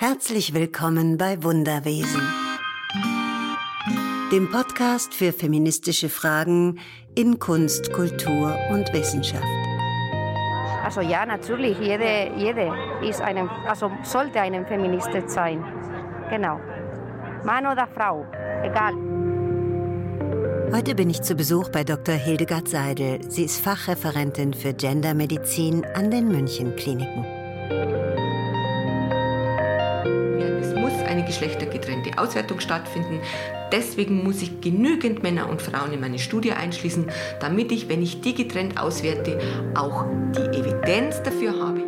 Herzlich willkommen bei Wunderwesen, dem Podcast für feministische Fragen in Kunst, Kultur und Wissenschaft. Also ja, natürlich, jede, jede ist einem, also sollte eine Feministin sein. Genau. Mann oder Frau, egal. Heute bin ich zu Besuch bei Dr. Hildegard Seidel. Sie ist Fachreferentin für Gendermedizin an den München Kliniken. Geschlechtergetrennte Auswertung stattfinden. Deswegen muss ich genügend Männer und Frauen in meine Studie einschließen, damit ich, wenn ich die getrennt auswerte, auch die Evidenz dafür habe.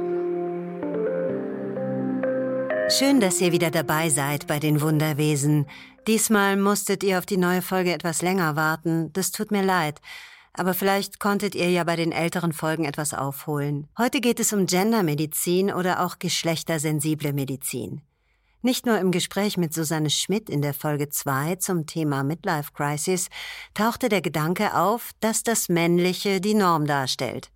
Schön, dass ihr wieder dabei seid bei den Wunderwesen. Diesmal musstet ihr auf die neue Folge etwas länger warten. Das tut mir leid. Aber vielleicht konntet ihr ja bei den älteren Folgen etwas aufholen. Heute geht es um Gendermedizin oder auch geschlechtersensible Medizin. Nicht nur im Gespräch mit Susanne Schmidt in der Folge 2 zum Thema Midlife Crisis tauchte der Gedanke auf, dass das Männliche die Norm darstellt.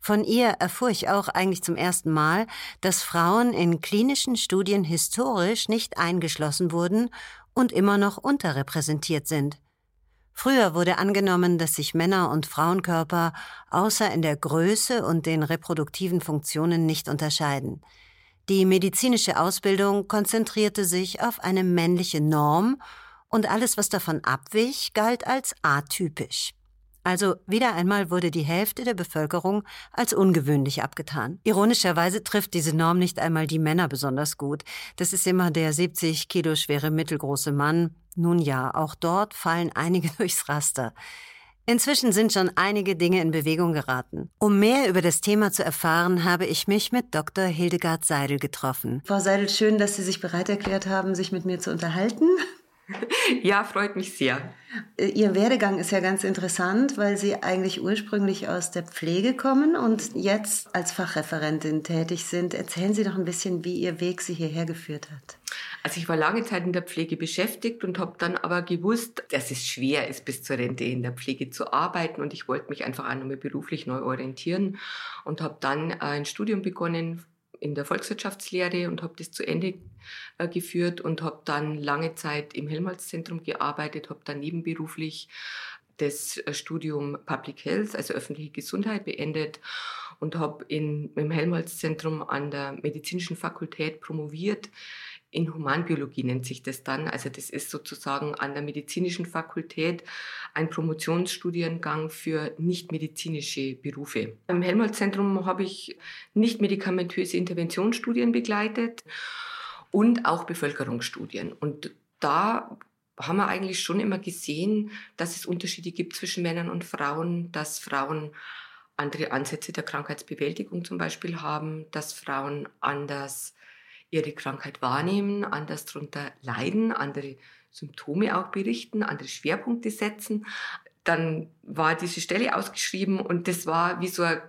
Von ihr erfuhr ich auch eigentlich zum ersten Mal, dass Frauen in klinischen Studien historisch nicht eingeschlossen wurden und immer noch unterrepräsentiert sind. Früher wurde angenommen, dass sich Männer- und Frauenkörper außer in der Größe und den reproduktiven Funktionen nicht unterscheiden. Die medizinische Ausbildung konzentrierte sich auf eine männliche Norm und alles, was davon abwich, galt als atypisch. Also wieder einmal wurde die Hälfte der Bevölkerung als ungewöhnlich abgetan. Ironischerweise trifft diese Norm nicht einmal die Männer besonders gut. Das ist immer der 70 Kilo schwere mittelgroße Mann. Nun ja, auch dort fallen einige durchs Raster. Inzwischen sind schon einige Dinge in Bewegung geraten. Um mehr über das Thema zu erfahren, habe ich mich mit Dr. Hildegard Seidel getroffen. Frau Seidel, schön, dass Sie sich bereit erklärt haben, sich mit mir zu unterhalten. Ja, freut mich sehr. Äh, Ihr Werdegang ist ja ganz interessant, weil Sie eigentlich ursprünglich aus der Pflege kommen und jetzt als Fachreferentin tätig sind. Erzählen Sie doch ein bisschen, wie Ihr Weg Sie hierher geführt hat. Also ich war lange Zeit in der Pflege beschäftigt und habe dann aber gewusst, dass es schwer ist, bis zur Rente in der Pflege zu arbeiten und ich wollte mich einfach auch nochmal beruflich neu orientieren und habe dann ein Studium begonnen in der Volkswirtschaftslehre und habe das zu Ende äh, geführt und habe dann lange Zeit im Helmholtz-Zentrum gearbeitet, habe dann nebenberuflich das äh, Studium Public Health, also öffentliche Gesundheit, beendet und habe im Helmholtz-Zentrum an der medizinischen Fakultät promoviert. In Humanbiologie nennt sich das dann. Also das ist sozusagen an der medizinischen Fakultät ein Promotionsstudiengang für nichtmedizinische Berufe. Im Helmholtz-Zentrum habe ich nicht medikamentöse Interventionsstudien begleitet und auch Bevölkerungsstudien. Und da haben wir eigentlich schon immer gesehen, dass es Unterschiede gibt zwischen Männern und Frauen, dass Frauen andere Ansätze der Krankheitsbewältigung zum Beispiel haben, dass Frauen anders ihre Krankheit wahrnehmen, anders darunter leiden, andere Symptome auch berichten, andere Schwerpunkte setzen. Dann war diese Stelle ausgeschrieben und das war wie so ein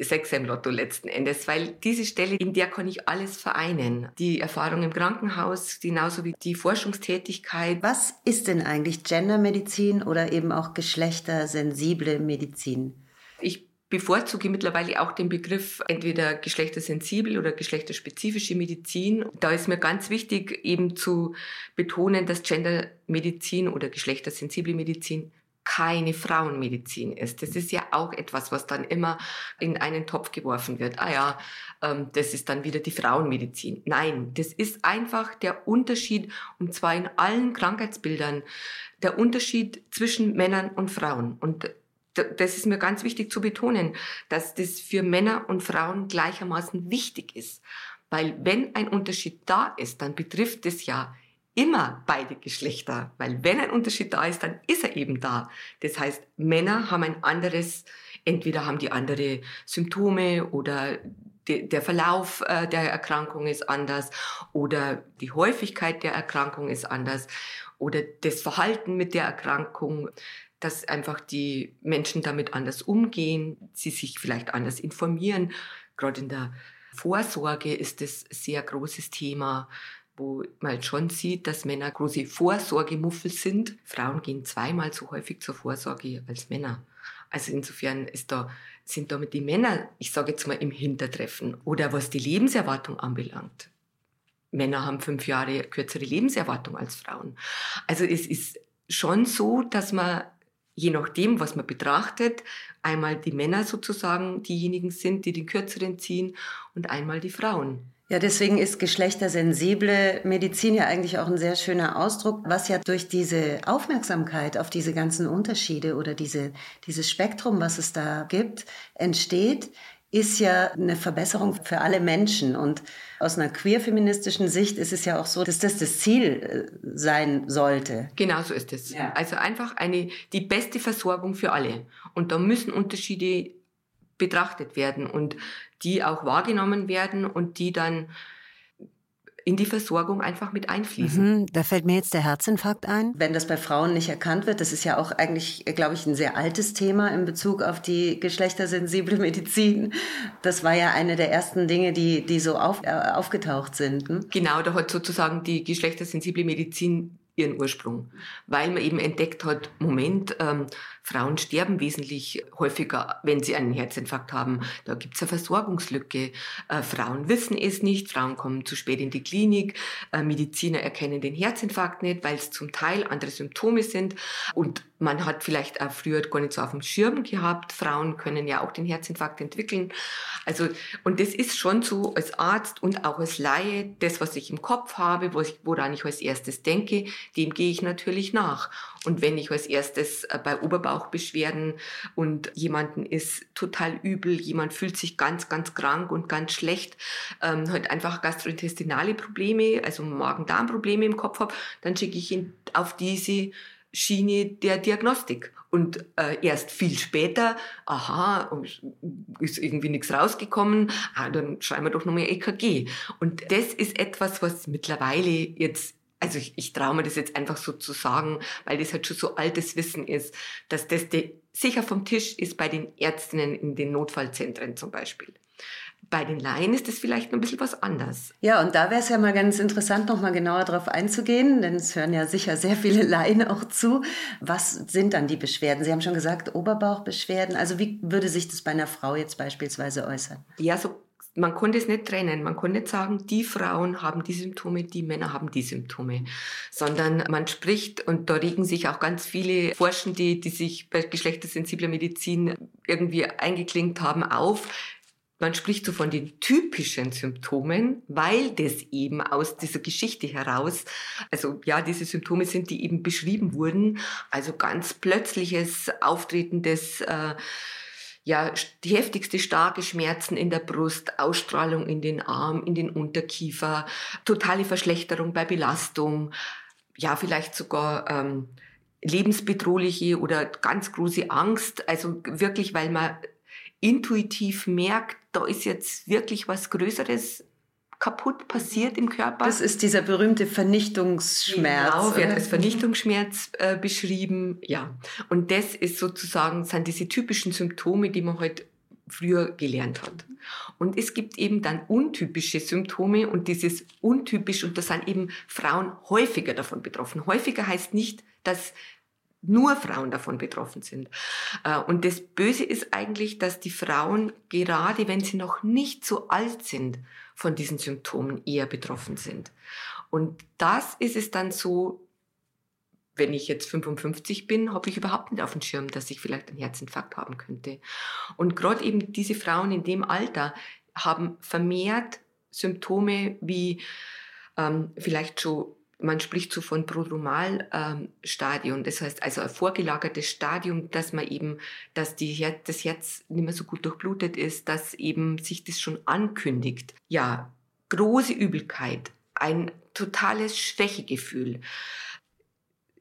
Sechser im Lotto letzten Endes, weil diese Stelle, in der kann ich alles vereinen. Die Erfahrung im Krankenhaus, genauso wie die Forschungstätigkeit. Was ist denn eigentlich Gendermedizin oder eben auch geschlechtersensible Medizin? Bevorzuge mittlerweile auch den Begriff entweder geschlechtersensibel oder geschlechterspezifische Medizin. Da ist mir ganz wichtig eben zu betonen, dass Gendermedizin oder geschlechtersensible Medizin keine Frauenmedizin ist. Das ist ja auch etwas, was dann immer in einen Topf geworfen wird. Ah ja, ähm, das ist dann wieder die Frauenmedizin. Nein, das ist einfach der Unterschied, und zwar in allen Krankheitsbildern, der Unterschied zwischen Männern und Frauen. Und das ist mir ganz wichtig zu betonen, dass das für Männer und Frauen gleichermaßen wichtig ist. Weil wenn ein Unterschied da ist, dann betrifft es ja immer beide Geschlechter. Weil wenn ein Unterschied da ist, dann ist er eben da. Das heißt, Männer haben ein anderes, entweder haben die andere Symptome oder der Verlauf äh, der Erkrankung ist anders oder die Häufigkeit der Erkrankung ist anders oder das Verhalten mit der Erkrankung dass einfach die Menschen damit anders umgehen, sie sich vielleicht anders informieren. Gerade in der Vorsorge ist das sehr großes Thema, wo man schon sieht, dass Männer große Vorsorgemuffel sind. Frauen gehen zweimal so häufig zur Vorsorge als Männer. Also insofern ist da, sind damit die Männer, ich sage jetzt mal, im Hintertreffen. Oder was die Lebenserwartung anbelangt, Männer haben fünf Jahre kürzere Lebenserwartung als Frauen. Also es ist schon so, dass man je nachdem, was man betrachtet, einmal die Männer sozusagen diejenigen sind, die den kürzeren ziehen und einmal die Frauen. Ja, deswegen ist geschlechtersensible Medizin ja eigentlich auch ein sehr schöner Ausdruck, was ja durch diese Aufmerksamkeit auf diese ganzen Unterschiede oder diese, dieses Spektrum, was es da gibt, entsteht, ist ja eine Verbesserung für alle Menschen. Und aus einer queer-feministischen Sicht ist es ja auch so, dass das das Ziel äh, sein sollte. Genau so ist es. Ja. Also einfach eine, die beste Versorgung für alle. Und da müssen Unterschiede betrachtet werden und die auch wahrgenommen werden und die dann in die Versorgung einfach mit einfließen. Mhm, da fällt mir jetzt der Herzinfarkt ein. Wenn das bei Frauen nicht erkannt wird, das ist ja auch eigentlich, glaube ich, ein sehr altes Thema in Bezug auf die geschlechtersensible Medizin. Das war ja eine der ersten Dinge, die, die so auf, äh, aufgetaucht sind. Hm? Genau, da hat sozusagen die geschlechtersensible Medizin ihren Ursprung, weil man eben entdeckt hat, Moment, ähm, Frauen sterben wesentlich häufiger, wenn sie einen Herzinfarkt haben. Da gibt es eine Versorgungslücke. Äh, Frauen wissen es nicht, Frauen kommen zu spät in die Klinik, äh, Mediziner erkennen den Herzinfarkt nicht, weil es zum Teil andere Symptome sind und man hat vielleicht auch früher gar nicht so auf dem Schirm gehabt. Frauen können ja auch den Herzinfarkt entwickeln. Also, und das ist schon so als Arzt und auch als Laie, das, was ich im Kopf habe, woran ich als erstes denke, dem gehe ich natürlich nach. Und wenn ich als erstes äh, bei Oberbauchbeschwerden und jemanden ist total übel, jemand fühlt sich ganz, ganz krank und ganz schlecht, ähm, halt einfach gastrointestinale Probleme, also Magen-Darm-Probleme im Kopf habe, dann schicke ich ihn auf diese Schiene der Diagnostik. Und äh, erst viel später, aha, ist irgendwie nichts rausgekommen, ah, dann schreiben wir doch nochmal EKG. Und das ist etwas, was mittlerweile jetzt also ich, ich traue mir das jetzt einfach so zu sagen, weil das halt schon so altes Wissen ist, dass das de, sicher vom Tisch ist bei den Ärztinnen in den Notfallzentren zum Beispiel. Bei den Laien ist das vielleicht ein bisschen was anders. Ja, und da wäre es ja mal ganz interessant, noch mal genauer darauf einzugehen, denn es hören ja sicher sehr viele Laien auch zu. Was sind dann die Beschwerden? Sie haben schon gesagt, Oberbauchbeschwerden. Also wie würde sich das bei einer Frau jetzt beispielsweise äußern? Ja, so man konnte es nicht trennen. Man konnte nicht sagen, die Frauen haben die Symptome, die Männer haben die Symptome, sondern man spricht und da regen sich auch ganz viele Forschende, die sich bei geschlechtersensibler Medizin irgendwie eingeklinkt haben, auf. Man spricht so von den typischen Symptomen, weil das eben aus dieser Geschichte heraus, also ja, diese Symptome sind, die eben beschrieben wurden, also ganz plötzliches Auftreten des äh, ja, die heftigste starke Schmerzen in der Brust, Ausstrahlung in den Arm, in den Unterkiefer, totale Verschlechterung bei Belastung, ja, vielleicht sogar ähm, lebensbedrohliche oder ganz große Angst. Also wirklich, weil man intuitiv merkt, da ist jetzt wirklich was Größeres kaputt passiert im Körper. Das ist dieser berühmte Vernichtungsschmerz. Genau, wird als Vernichtungsschmerz äh, beschrieben. Ja, und das ist sozusagen sind diese typischen Symptome, die man heute halt früher gelernt hat. Und es gibt eben dann untypische Symptome und dieses untypisch und da sind eben Frauen häufiger davon betroffen. Häufiger heißt nicht, dass nur Frauen davon betroffen sind. Äh, und das Böse ist eigentlich, dass die Frauen, gerade wenn sie noch nicht so alt sind, von diesen Symptomen eher betroffen sind. Und das ist es dann so, wenn ich jetzt 55 bin, habe ich überhaupt nicht auf dem Schirm, dass ich vielleicht einen Herzinfarkt haben könnte. Und gerade eben diese Frauen in dem Alter haben vermehrt Symptome wie ähm, vielleicht schon man spricht so von Prodromalstadium, ähm, das heißt also ein vorgelagertes Stadium, dass man eben, dass die Her das Herz nicht mehr so gut durchblutet ist, dass eben sich das schon ankündigt. Ja, große Übelkeit, ein totales Schwächegefühl,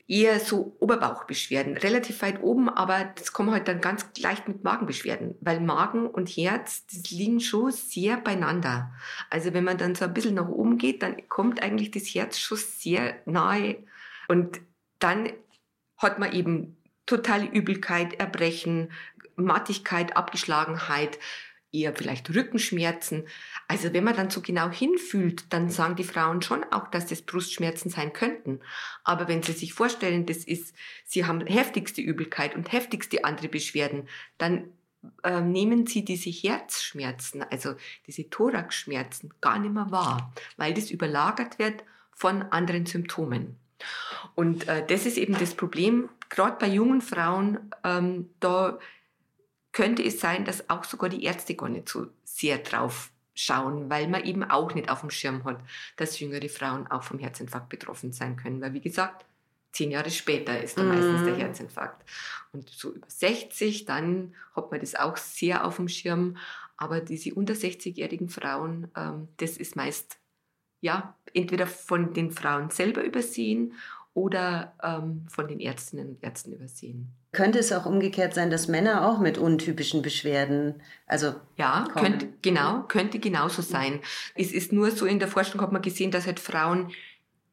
eher so Oberbauchbeschwerden, relativ weit oben, aber das kommen halt dann ganz leicht mit Magenbeschwerden, weil Magen und Herz, das liegen schon sehr beieinander. Also wenn man dann so ein bisschen nach oben geht, dann kommt eigentlich das Herz schon sehr nahe und dann hat man eben totale Übelkeit, Erbrechen, Mattigkeit, Abgeschlagenheit, eher vielleicht Rückenschmerzen. Also wenn man dann so genau hinfühlt, dann sagen die Frauen schon auch, dass das Brustschmerzen sein könnten. Aber wenn sie sich vorstellen, das ist, sie haben heftigste Übelkeit und heftigste andere Beschwerden, dann äh, nehmen sie diese Herzschmerzen, also diese Thoraxschmerzen, gar nicht mehr wahr, weil das überlagert wird von anderen Symptomen. Und äh, das ist eben das Problem, gerade bei jungen Frauen, ähm, da könnte es sein, dass auch sogar die Ärzte gar nicht so sehr drauf schauen, weil man eben auch nicht auf dem Schirm hat, dass jüngere Frauen auch vom Herzinfarkt betroffen sein können. Weil wie gesagt, zehn Jahre später ist dann mm. meistens der mhm. Herzinfarkt. Und so über 60, dann hat man das auch sehr auf dem Schirm. Aber diese unter 60-jährigen Frauen, ähm, das ist meist ja entweder von den Frauen selber übersehen oder ähm, von den Ärztinnen und Ärzten übersehen. Könnte es auch umgekehrt sein, dass Männer auch mit untypischen Beschwerden, also ja, könnte genau, könnte genauso sein. Es ist nur so in der Forschung hat man gesehen, dass halt Frauen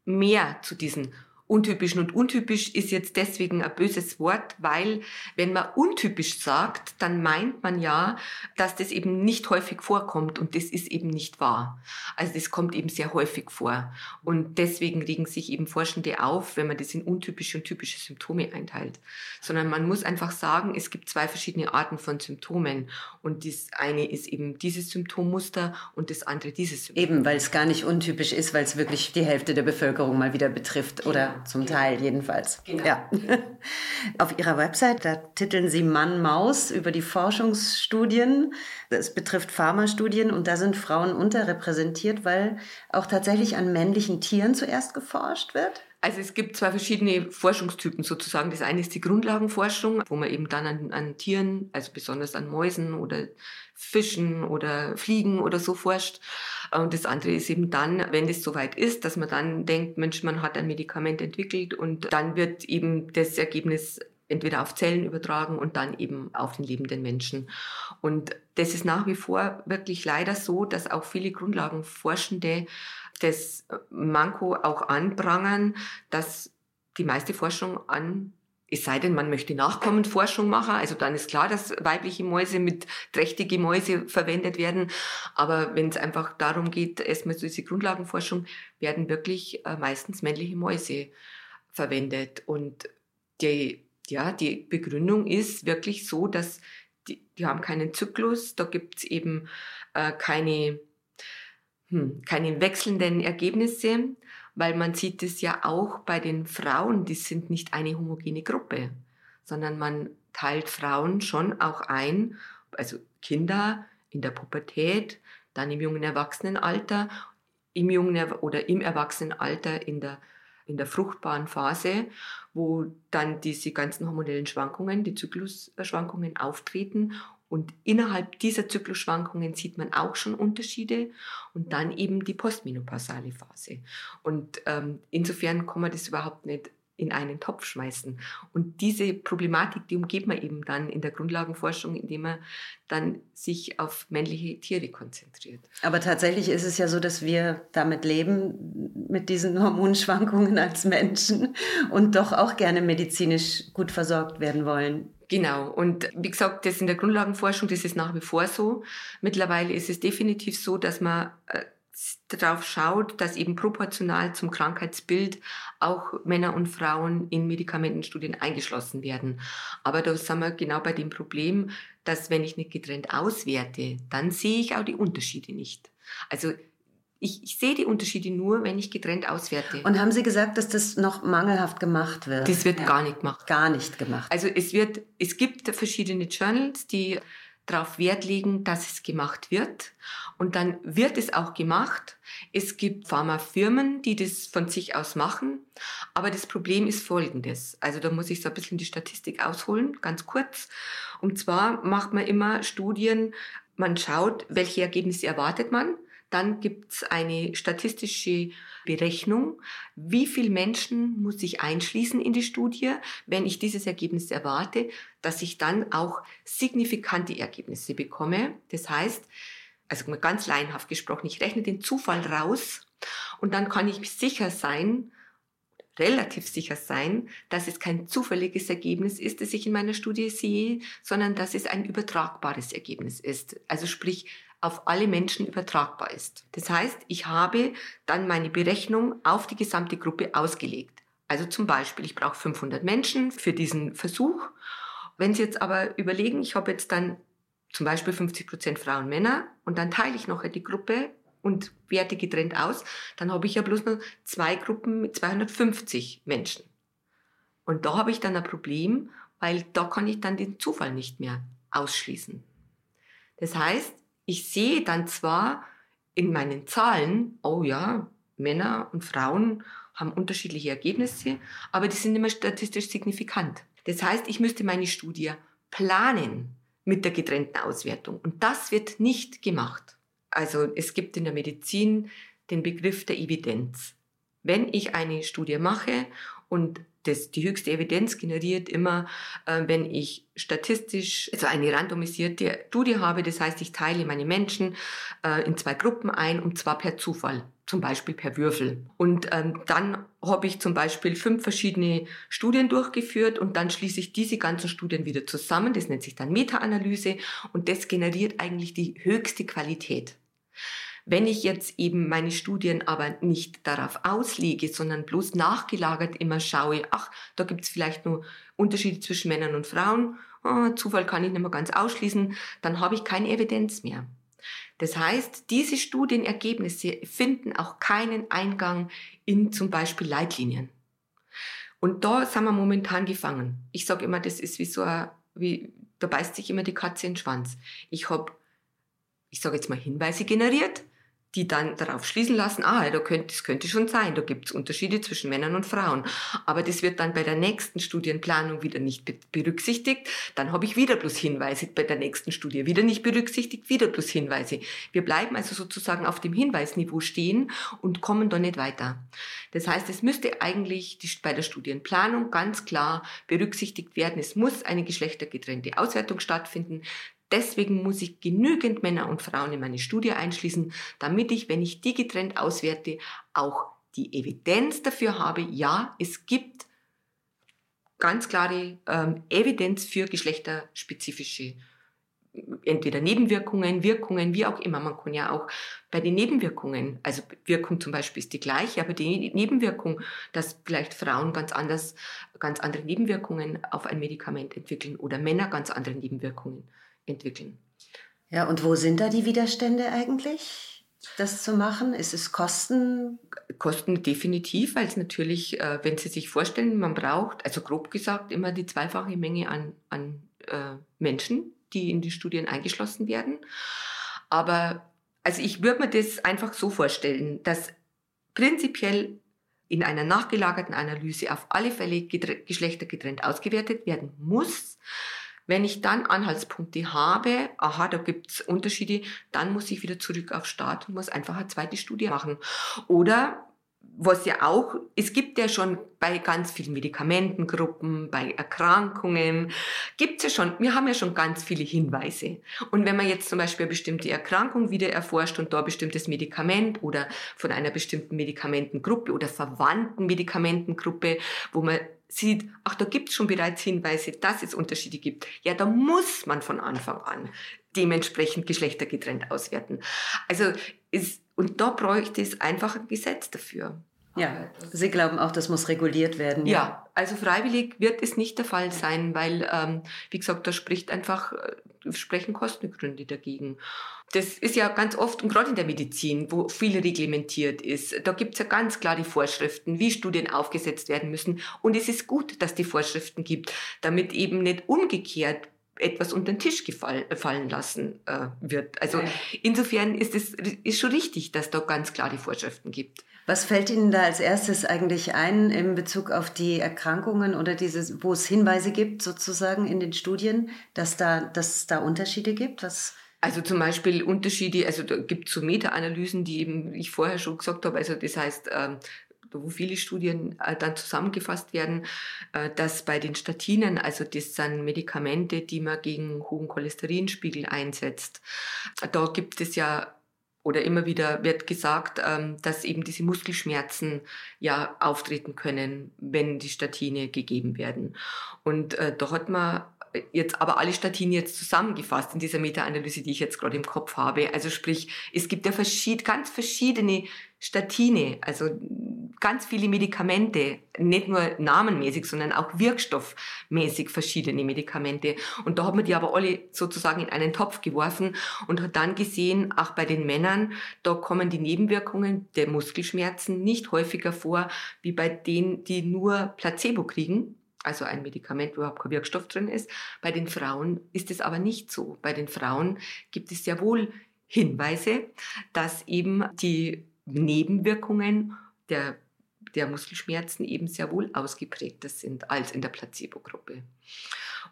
mehr zu diesen untypischen. Und untypisch ist jetzt deswegen ein böses Wort, weil wenn man untypisch sagt, dann meint man ja, dass das eben nicht häufig vorkommt und das ist eben nicht wahr. Also das kommt eben sehr häufig vor. Und deswegen regen sich eben Forschende auf, wenn man das in untypische und typische Symptome einteilt. Sondern man muss einfach sagen, es gibt zwei verschiedene Arten von Symptomen. Und das eine ist eben dieses Symptommuster und das andere dieses Symptom. Eben, weil es gar nicht untypisch ist, weil es wirklich die Hälfte der Bevölkerung mal wieder betrifft oder genau zum genau. Teil jedenfalls. Genau. Ja. Auf Ihrer Website, da titeln Sie Mann Maus über die Forschungsstudien. Es betrifft Pharmastudien und da sind Frauen unterrepräsentiert, weil auch tatsächlich an männlichen Tieren zuerst geforscht wird. Also es gibt zwei verschiedene Forschungstypen sozusagen. Das eine ist die Grundlagenforschung, wo man eben dann an, an Tieren, also besonders an Mäusen oder Fischen oder Fliegen oder so forscht. Und das andere ist eben dann, wenn es soweit ist, dass man dann denkt, Mensch, man hat ein Medikament entwickelt und dann wird eben das Ergebnis entweder auf Zellen übertragen und dann eben auf den lebenden Menschen. Und das ist nach wie vor wirklich leider so, dass auch viele Grundlagenforschende das Manko auch anprangern, dass die meiste Forschung an es sei denn, man möchte Nachkommenforschung machen, also dann ist klar, dass weibliche Mäuse mit trächtige Mäuse verwendet werden. Aber wenn es einfach darum geht, erstmal so diese Grundlagenforschung, werden wirklich äh, meistens männliche Mäuse verwendet. Und die, ja, die Begründung ist wirklich so, dass die, die haben keinen Zyklus, da gibt es eben äh, keine hm, keine wechselnden Ergebnisse, weil man sieht es ja auch bei den Frauen, die sind nicht eine homogene Gruppe, sondern man teilt Frauen schon auch ein, also Kinder in der Pubertät, dann im jungen Erwachsenenalter, im jungen oder im Erwachsenenalter in der in der fruchtbaren Phase, wo dann diese ganzen hormonellen Schwankungen, die Zyklusschwankungen auftreten und innerhalb dieser Zyklusschwankungen sieht man auch schon Unterschiede und dann eben die postmenopausale Phase. Und ähm, insofern kann man das überhaupt nicht in einen Topf schmeißen. Und diese Problematik, die umgeht man eben dann in der Grundlagenforschung, indem man dann sich auf männliche Tiere konzentriert. Aber tatsächlich ist es ja so, dass wir damit leben, mit diesen Hormonschwankungen als Menschen und doch auch gerne medizinisch gut versorgt werden wollen. Genau. Und wie gesagt, das in der Grundlagenforschung, das ist nach wie vor so. Mittlerweile ist es definitiv so, dass man äh, darauf schaut, dass eben proportional zum Krankheitsbild auch Männer und Frauen in Medikamentenstudien eingeschlossen werden. Aber da sind wir genau bei dem Problem, dass wenn ich nicht getrennt auswerte, dann sehe ich auch die Unterschiede nicht. Also ich, ich, sehe die Unterschiede nur, wenn ich getrennt auswerte. Und haben Sie gesagt, dass das noch mangelhaft gemacht wird? Das wird ja. gar nicht gemacht. Gar nicht gemacht. Also es wird, es gibt verschiedene Journals, die darauf Wert legen, dass es gemacht wird. Und dann wird es auch gemacht. Es gibt Pharmafirmen, die das von sich aus machen. Aber das Problem ist folgendes. Also da muss ich so ein bisschen die Statistik ausholen, ganz kurz. Und zwar macht man immer Studien, man schaut, welche Ergebnisse erwartet man. Dann gibt es eine statistische Berechnung, wie viele Menschen muss ich einschließen in die Studie, wenn ich dieses Ergebnis erwarte, dass ich dann auch signifikante Ergebnisse bekomme. Das heißt, also ganz laienhaft gesprochen, ich rechne den Zufall raus und dann kann ich sicher sein, relativ sicher sein, dass es kein zufälliges Ergebnis ist, das ich in meiner Studie sehe, sondern dass es ein übertragbares Ergebnis ist. Also sprich, auf alle Menschen übertragbar ist. Das heißt, ich habe dann meine Berechnung auf die gesamte Gruppe ausgelegt. Also zum Beispiel, ich brauche 500 Menschen für diesen Versuch. Wenn Sie jetzt aber überlegen, ich habe jetzt dann zum Beispiel 50 Prozent Frauen, Männer und dann teile ich noch die Gruppe und werte getrennt aus, dann habe ich ja bloß noch zwei Gruppen mit 250 Menschen. Und da habe ich dann ein Problem, weil da kann ich dann den Zufall nicht mehr ausschließen. Das heißt, ich sehe dann zwar in meinen Zahlen, oh ja, Männer und Frauen haben unterschiedliche Ergebnisse, aber die sind immer statistisch signifikant. Das heißt, ich müsste meine Studie planen mit der getrennten Auswertung. Und das wird nicht gemacht. Also es gibt in der Medizin den Begriff der Evidenz. Wenn ich eine Studie mache und das, die höchste Evidenz generiert immer, äh, wenn ich statistisch, also eine randomisierte Studie habe. Das heißt, ich teile meine Menschen äh, in zwei Gruppen ein und zwar per Zufall, zum Beispiel per Würfel. Und ähm, dann habe ich zum Beispiel fünf verschiedene Studien durchgeführt und dann schließe ich diese ganzen Studien wieder zusammen. Das nennt sich dann Meta-Analyse und das generiert eigentlich die höchste Qualität. Wenn ich jetzt eben meine Studien aber nicht darauf auslege, sondern bloß nachgelagert immer schaue, ach, da gibt es vielleicht nur Unterschiede zwischen Männern und Frauen, oh, Zufall kann ich nicht mehr ganz ausschließen, dann habe ich keine Evidenz mehr. Das heißt, diese Studienergebnisse finden auch keinen Eingang in zum Beispiel Leitlinien. Und da sind wir momentan gefangen. Ich sage immer, das ist wie so ein, wie, da beißt sich immer die Katze in den Schwanz. Ich habe, ich sage jetzt mal, Hinweise generiert, die dann darauf schließen lassen, ah, da könnte, das könnte schon sein, da gibt es Unterschiede zwischen Männern und Frauen. Aber das wird dann bei der nächsten Studienplanung wieder nicht berücksichtigt. Dann habe ich wieder bloß Hinweise, bei der nächsten Studie wieder nicht berücksichtigt, wieder bloß Hinweise. Wir bleiben also sozusagen auf dem Hinweisniveau stehen und kommen da nicht weiter. Das heißt, es müsste eigentlich bei der Studienplanung ganz klar berücksichtigt werden, es muss eine geschlechtergetrennte Auswertung stattfinden. Deswegen muss ich genügend Männer und Frauen in meine Studie einschließen, damit ich, wenn ich die getrennt auswerte, auch die Evidenz dafür habe, ja, es gibt ganz klare ähm, Evidenz für geschlechterspezifische entweder Nebenwirkungen, Wirkungen, wie auch immer. Man kann ja auch bei den Nebenwirkungen, also Wirkung zum Beispiel ist die gleiche, aber die Nebenwirkung, dass vielleicht Frauen ganz anders, ganz andere Nebenwirkungen auf ein Medikament entwickeln oder Männer ganz andere Nebenwirkungen entwickeln. Ja, und wo sind da die Widerstände eigentlich, das zu machen? Ist es Kosten? Kosten definitiv, weil es natürlich, äh, wenn Sie sich vorstellen, man braucht, also grob gesagt, immer die zweifache Menge an, an äh, Menschen, die in die Studien eingeschlossen werden. Aber also ich würde mir das einfach so vorstellen, dass prinzipiell in einer nachgelagerten Analyse auf alle Fälle geschlechtergetrennt ausgewertet werden muss. Wenn ich dann Anhaltspunkte habe, aha, da gibt's Unterschiede, dann muss ich wieder zurück auf Start und muss einfach eine zweite Studie machen. Oder was ja auch, es gibt ja schon bei ganz vielen Medikamentengruppen, bei Erkrankungen, gibt's ja schon, wir haben ja schon ganz viele Hinweise. Und wenn man jetzt zum Beispiel eine bestimmte Erkrankung wieder erforscht und da ein bestimmtes Medikament oder von einer bestimmten Medikamentengruppe oder verwandten Medikamentengruppe, wo man sieht, ach, da gibt es schon bereits Hinweise, dass es Unterschiede gibt, ja, da muss man von Anfang an dementsprechend geschlechtergetrennt auswerten. Also ist, und da bräuchte es einfach ein Gesetz dafür. Ja, Sie glauben auch, das muss reguliert werden. Ja, ja also freiwillig wird es nicht der Fall sein, weil, ähm, wie gesagt, da spricht einfach, äh, sprechen Kostengründe dagegen. Das ist ja ganz oft, und gerade in der Medizin, wo viel reglementiert ist, da gibt es ja ganz klare Vorschriften, wie Studien aufgesetzt werden müssen. Und es ist gut, dass die Vorschriften gibt, damit eben nicht umgekehrt etwas unter den Tisch gefallen, fallen lassen äh, wird. Also insofern ist es ist schon richtig, dass da ganz klare Vorschriften gibt. Was fällt Ihnen da als erstes eigentlich ein in Bezug auf die Erkrankungen oder dieses, wo es Hinweise gibt, sozusagen in den Studien, dass da, dass es da Unterschiede gibt? Was also zum Beispiel Unterschiede, also da gibt es so Meta-Analysen, die eben ich vorher schon gesagt habe, also das heißt, ähm, wo viele Studien äh, dann zusammengefasst werden, äh, dass bei den Statinen, also das sind Medikamente, die man gegen hohen Cholesterinspiegel einsetzt, da gibt es ja oder immer wieder wird gesagt, ähm, dass eben diese Muskelschmerzen ja auftreten können, wenn die Statine gegeben werden. Und äh, da hat man jetzt aber alle Statinen jetzt zusammengefasst in dieser Meta-Analyse, die ich jetzt gerade im Kopf habe. Also sprich, es gibt ja verschied, ganz verschiedene Statine, also ganz viele Medikamente, nicht nur namenmäßig, sondern auch wirkstoffmäßig verschiedene Medikamente. Und da hat man die aber alle sozusagen in einen Topf geworfen und hat dann gesehen, auch bei den Männern, da kommen die Nebenwirkungen der Muskelschmerzen nicht häufiger vor, wie bei denen, die nur Placebo kriegen also ein Medikament, wo überhaupt kein Wirkstoff drin ist. Bei den Frauen ist es aber nicht so. Bei den Frauen gibt es sehr wohl Hinweise, dass eben die Nebenwirkungen der, der Muskelschmerzen eben sehr wohl ausgeprägter sind als in der Placebo-Gruppe.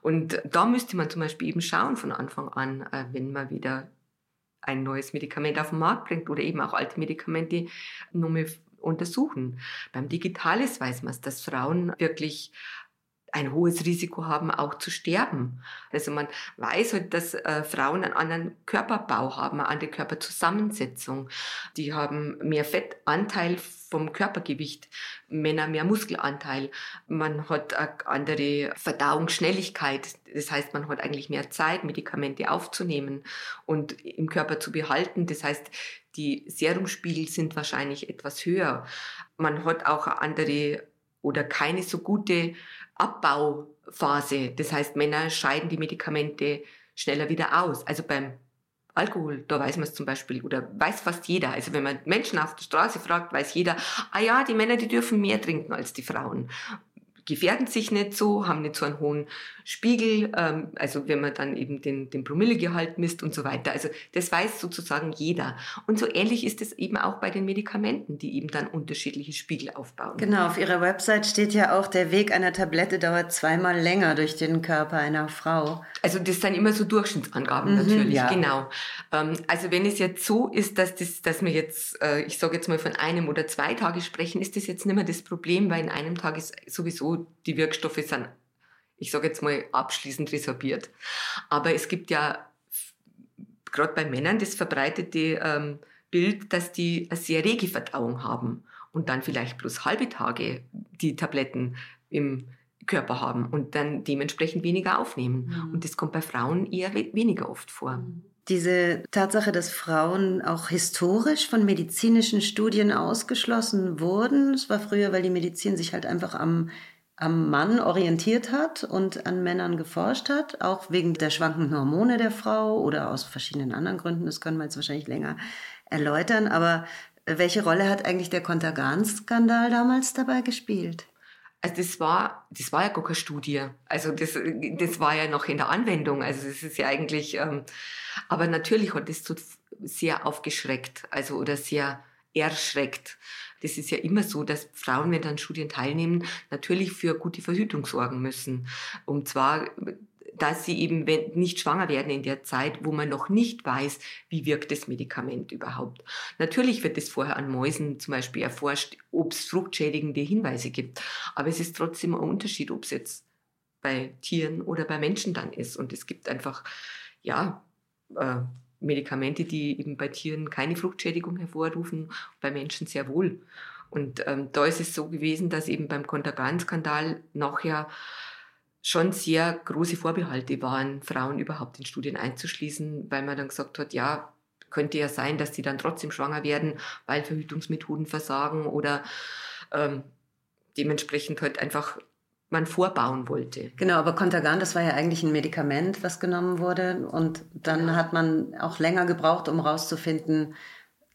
Und da müsste man zum Beispiel eben schauen von Anfang an, äh, wenn man wieder ein neues Medikament auf den Markt bringt oder eben auch alte Medikamente nochmal untersuchen. Beim Digitalis weiß man es, dass Frauen wirklich ein hohes Risiko haben, auch zu sterben. Also man weiß halt, dass äh, Frauen einen anderen Körperbau haben, eine andere Körperzusammensetzung. Die haben mehr Fettanteil vom Körpergewicht, Männer mehr Muskelanteil. Man hat eine andere Verdauungsschnelligkeit. Das heißt, man hat eigentlich mehr Zeit, Medikamente aufzunehmen und im Körper zu behalten. Das heißt, die Serumspiegel sind wahrscheinlich etwas höher. Man hat auch andere oder keine so gute Abbauphase. Das heißt, Männer scheiden die Medikamente schneller wieder aus. Also beim Alkohol, da weiß man es zum Beispiel oder weiß fast jeder. Also wenn man Menschen auf der Straße fragt, weiß jeder, ah ja, die Männer, die dürfen mehr trinken als die Frauen gefährden sich nicht so, haben nicht so einen hohen Spiegel, ähm, also wenn man dann eben den, den Promillegehalt misst und so weiter. Also das weiß sozusagen jeder. Und so ähnlich ist es eben auch bei den Medikamenten, die eben dann unterschiedliche Spiegel aufbauen. Genau, auf Ihrer Website steht ja auch, der Weg einer Tablette dauert zweimal länger durch den Körper einer Frau. Also das sind immer so Durchschnittsangaben mhm, natürlich, ja. genau. Ähm, also wenn es jetzt so ist, dass, das, dass wir jetzt, äh, ich sage jetzt mal von einem oder zwei Tage sprechen, ist das jetzt nicht mehr das Problem, weil in einem Tag ist sowieso die Wirkstoffe sind, ich sage jetzt mal, abschließend resorbiert. Aber es gibt ja gerade bei Männern das verbreitete ähm, Bild, dass die eine sehr rege Verdauung haben und dann vielleicht bloß halbe Tage die Tabletten im Körper haben und dann dementsprechend weniger aufnehmen. Mhm. Und das kommt bei Frauen eher weniger oft vor. Mhm. Diese Tatsache, dass Frauen auch historisch von medizinischen Studien ausgeschlossen wurden, das war früher, weil die Medizin sich halt einfach am am Mann orientiert hat und an Männern geforscht hat, auch wegen der schwankenden Hormone der Frau oder aus verschiedenen anderen Gründen. Das können wir jetzt wahrscheinlich länger erläutern. Aber welche Rolle hat eigentlich der Kontergan-Skandal damals dabei gespielt? Also das war, das war ja gar keine Studie. Also das, das war ja noch in der Anwendung. Also das ist ja eigentlich, ähm, aber natürlich hat das sehr aufgeschreckt, also oder sehr erschreckt. Das ist ja immer so, dass Frauen, wenn dann Studien teilnehmen, natürlich für gute Verhütung sorgen müssen. Und zwar dass sie eben nicht schwanger werden in der Zeit, wo man noch nicht weiß, wie wirkt das Medikament überhaupt. Natürlich wird es vorher an Mäusen zum Beispiel erforscht, ob es fruchtschädigende Hinweise gibt. Aber es ist trotzdem ein Unterschied, ob es jetzt bei Tieren oder bei Menschen dann ist. Und es gibt einfach, ja, äh, Medikamente, die eben bei Tieren keine Fruchtschädigung hervorrufen, bei Menschen sehr wohl. Und ähm, da ist es so gewesen, dass eben beim Kontergan-Skandal nachher schon sehr große Vorbehalte waren, Frauen überhaupt in Studien einzuschließen, weil man dann gesagt hat, ja, könnte ja sein, dass die dann trotzdem schwanger werden, weil Verhütungsmethoden versagen oder ähm, dementsprechend halt einfach man vorbauen wollte. Genau, aber Contergan, das war ja eigentlich ein Medikament, was genommen wurde. Und dann genau. hat man auch länger gebraucht, um rauszufinden,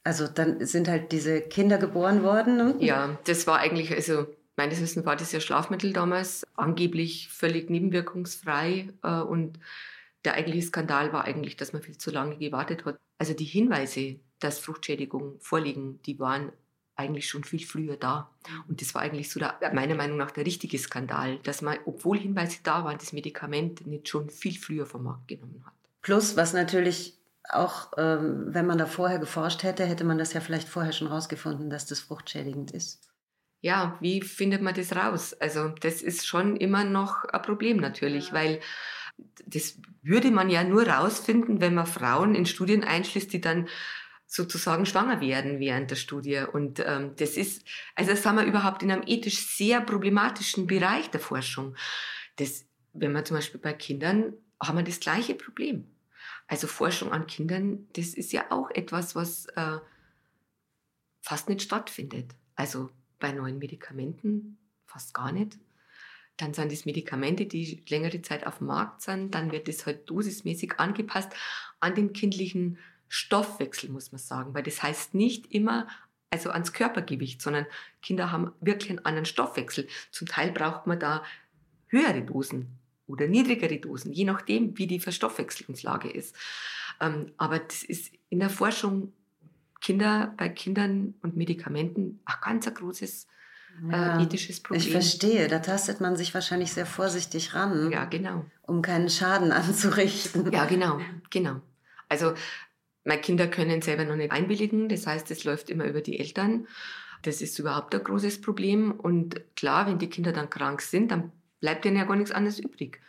also dann sind halt diese Kinder geboren worden. Ne? Ja, das war eigentlich, also meines Wissens war das ja Schlafmittel damals, angeblich völlig nebenwirkungsfrei. Äh, und der eigentliche Skandal war eigentlich, dass man viel zu lange gewartet hat. Also die Hinweise, dass Fruchtschädigungen vorliegen, die waren eigentlich schon viel früher da. Und das war eigentlich so der, meiner Meinung nach der richtige Skandal, dass man, obwohl Hinweise da waren, das Medikament nicht schon viel früher vom Markt genommen hat. Plus, was natürlich auch, ähm, wenn man da vorher geforscht hätte, hätte man das ja vielleicht vorher schon rausgefunden, dass das fruchtschädigend ist. Ja, wie findet man das raus? Also das ist schon immer noch ein Problem natürlich, ja. weil das würde man ja nur rausfinden, wenn man Frauen in Studien einschließt, die dann sozusagen schwanger werden während der Studie. Und ähm, das ist, also das haben wir überhaupt in einem ethisch sehr problematischen Bereich der Forschung. Das, wenn man zum Beispiel bei Kindern, haben wir das gleiche Problem. Also Forschung an Kindern, das ist ja auch etwas, was äh, fast nicht stattfindet. Also bei neuen Medikamenten fast gar nicht. Dann sind es Medikamente, die längere Zeit auf dem Markt sind. Dann wird es halt dosismäßig angepasst an den kindlichen Stoffwechsel, muss man sagen. Weil das heißt nicht immer, also ans Körpergewicht, sondern Kinder haben wirklich einen anderen Stoffwechsel. Zum Teil braucht man da höhere Dosen oder niedrigere Dosen, je nachdem, wie die Verstoffwechselungslage ist. Ähm, aber das ist in der Forschung Kinder bei Kindern und Medikamenten ein ganz ein großes äh, ja, äh, ethisches Problem. Ich verstehe, da tastet man sich wahrscheinlich sehr vorsichtig ran. Ja, genau. Um keinen Schaden anzurichten. Ja, genau, genau. Also meine Kinder können selber noch nicht einwilligen, das heißt, es läuft immer über die Eltern. Das ist überhaupt ein großes Problem. Und klar, wenn die Kinder dann krank sind, dann bleibt ihnen ja gar nichts anderes übrig.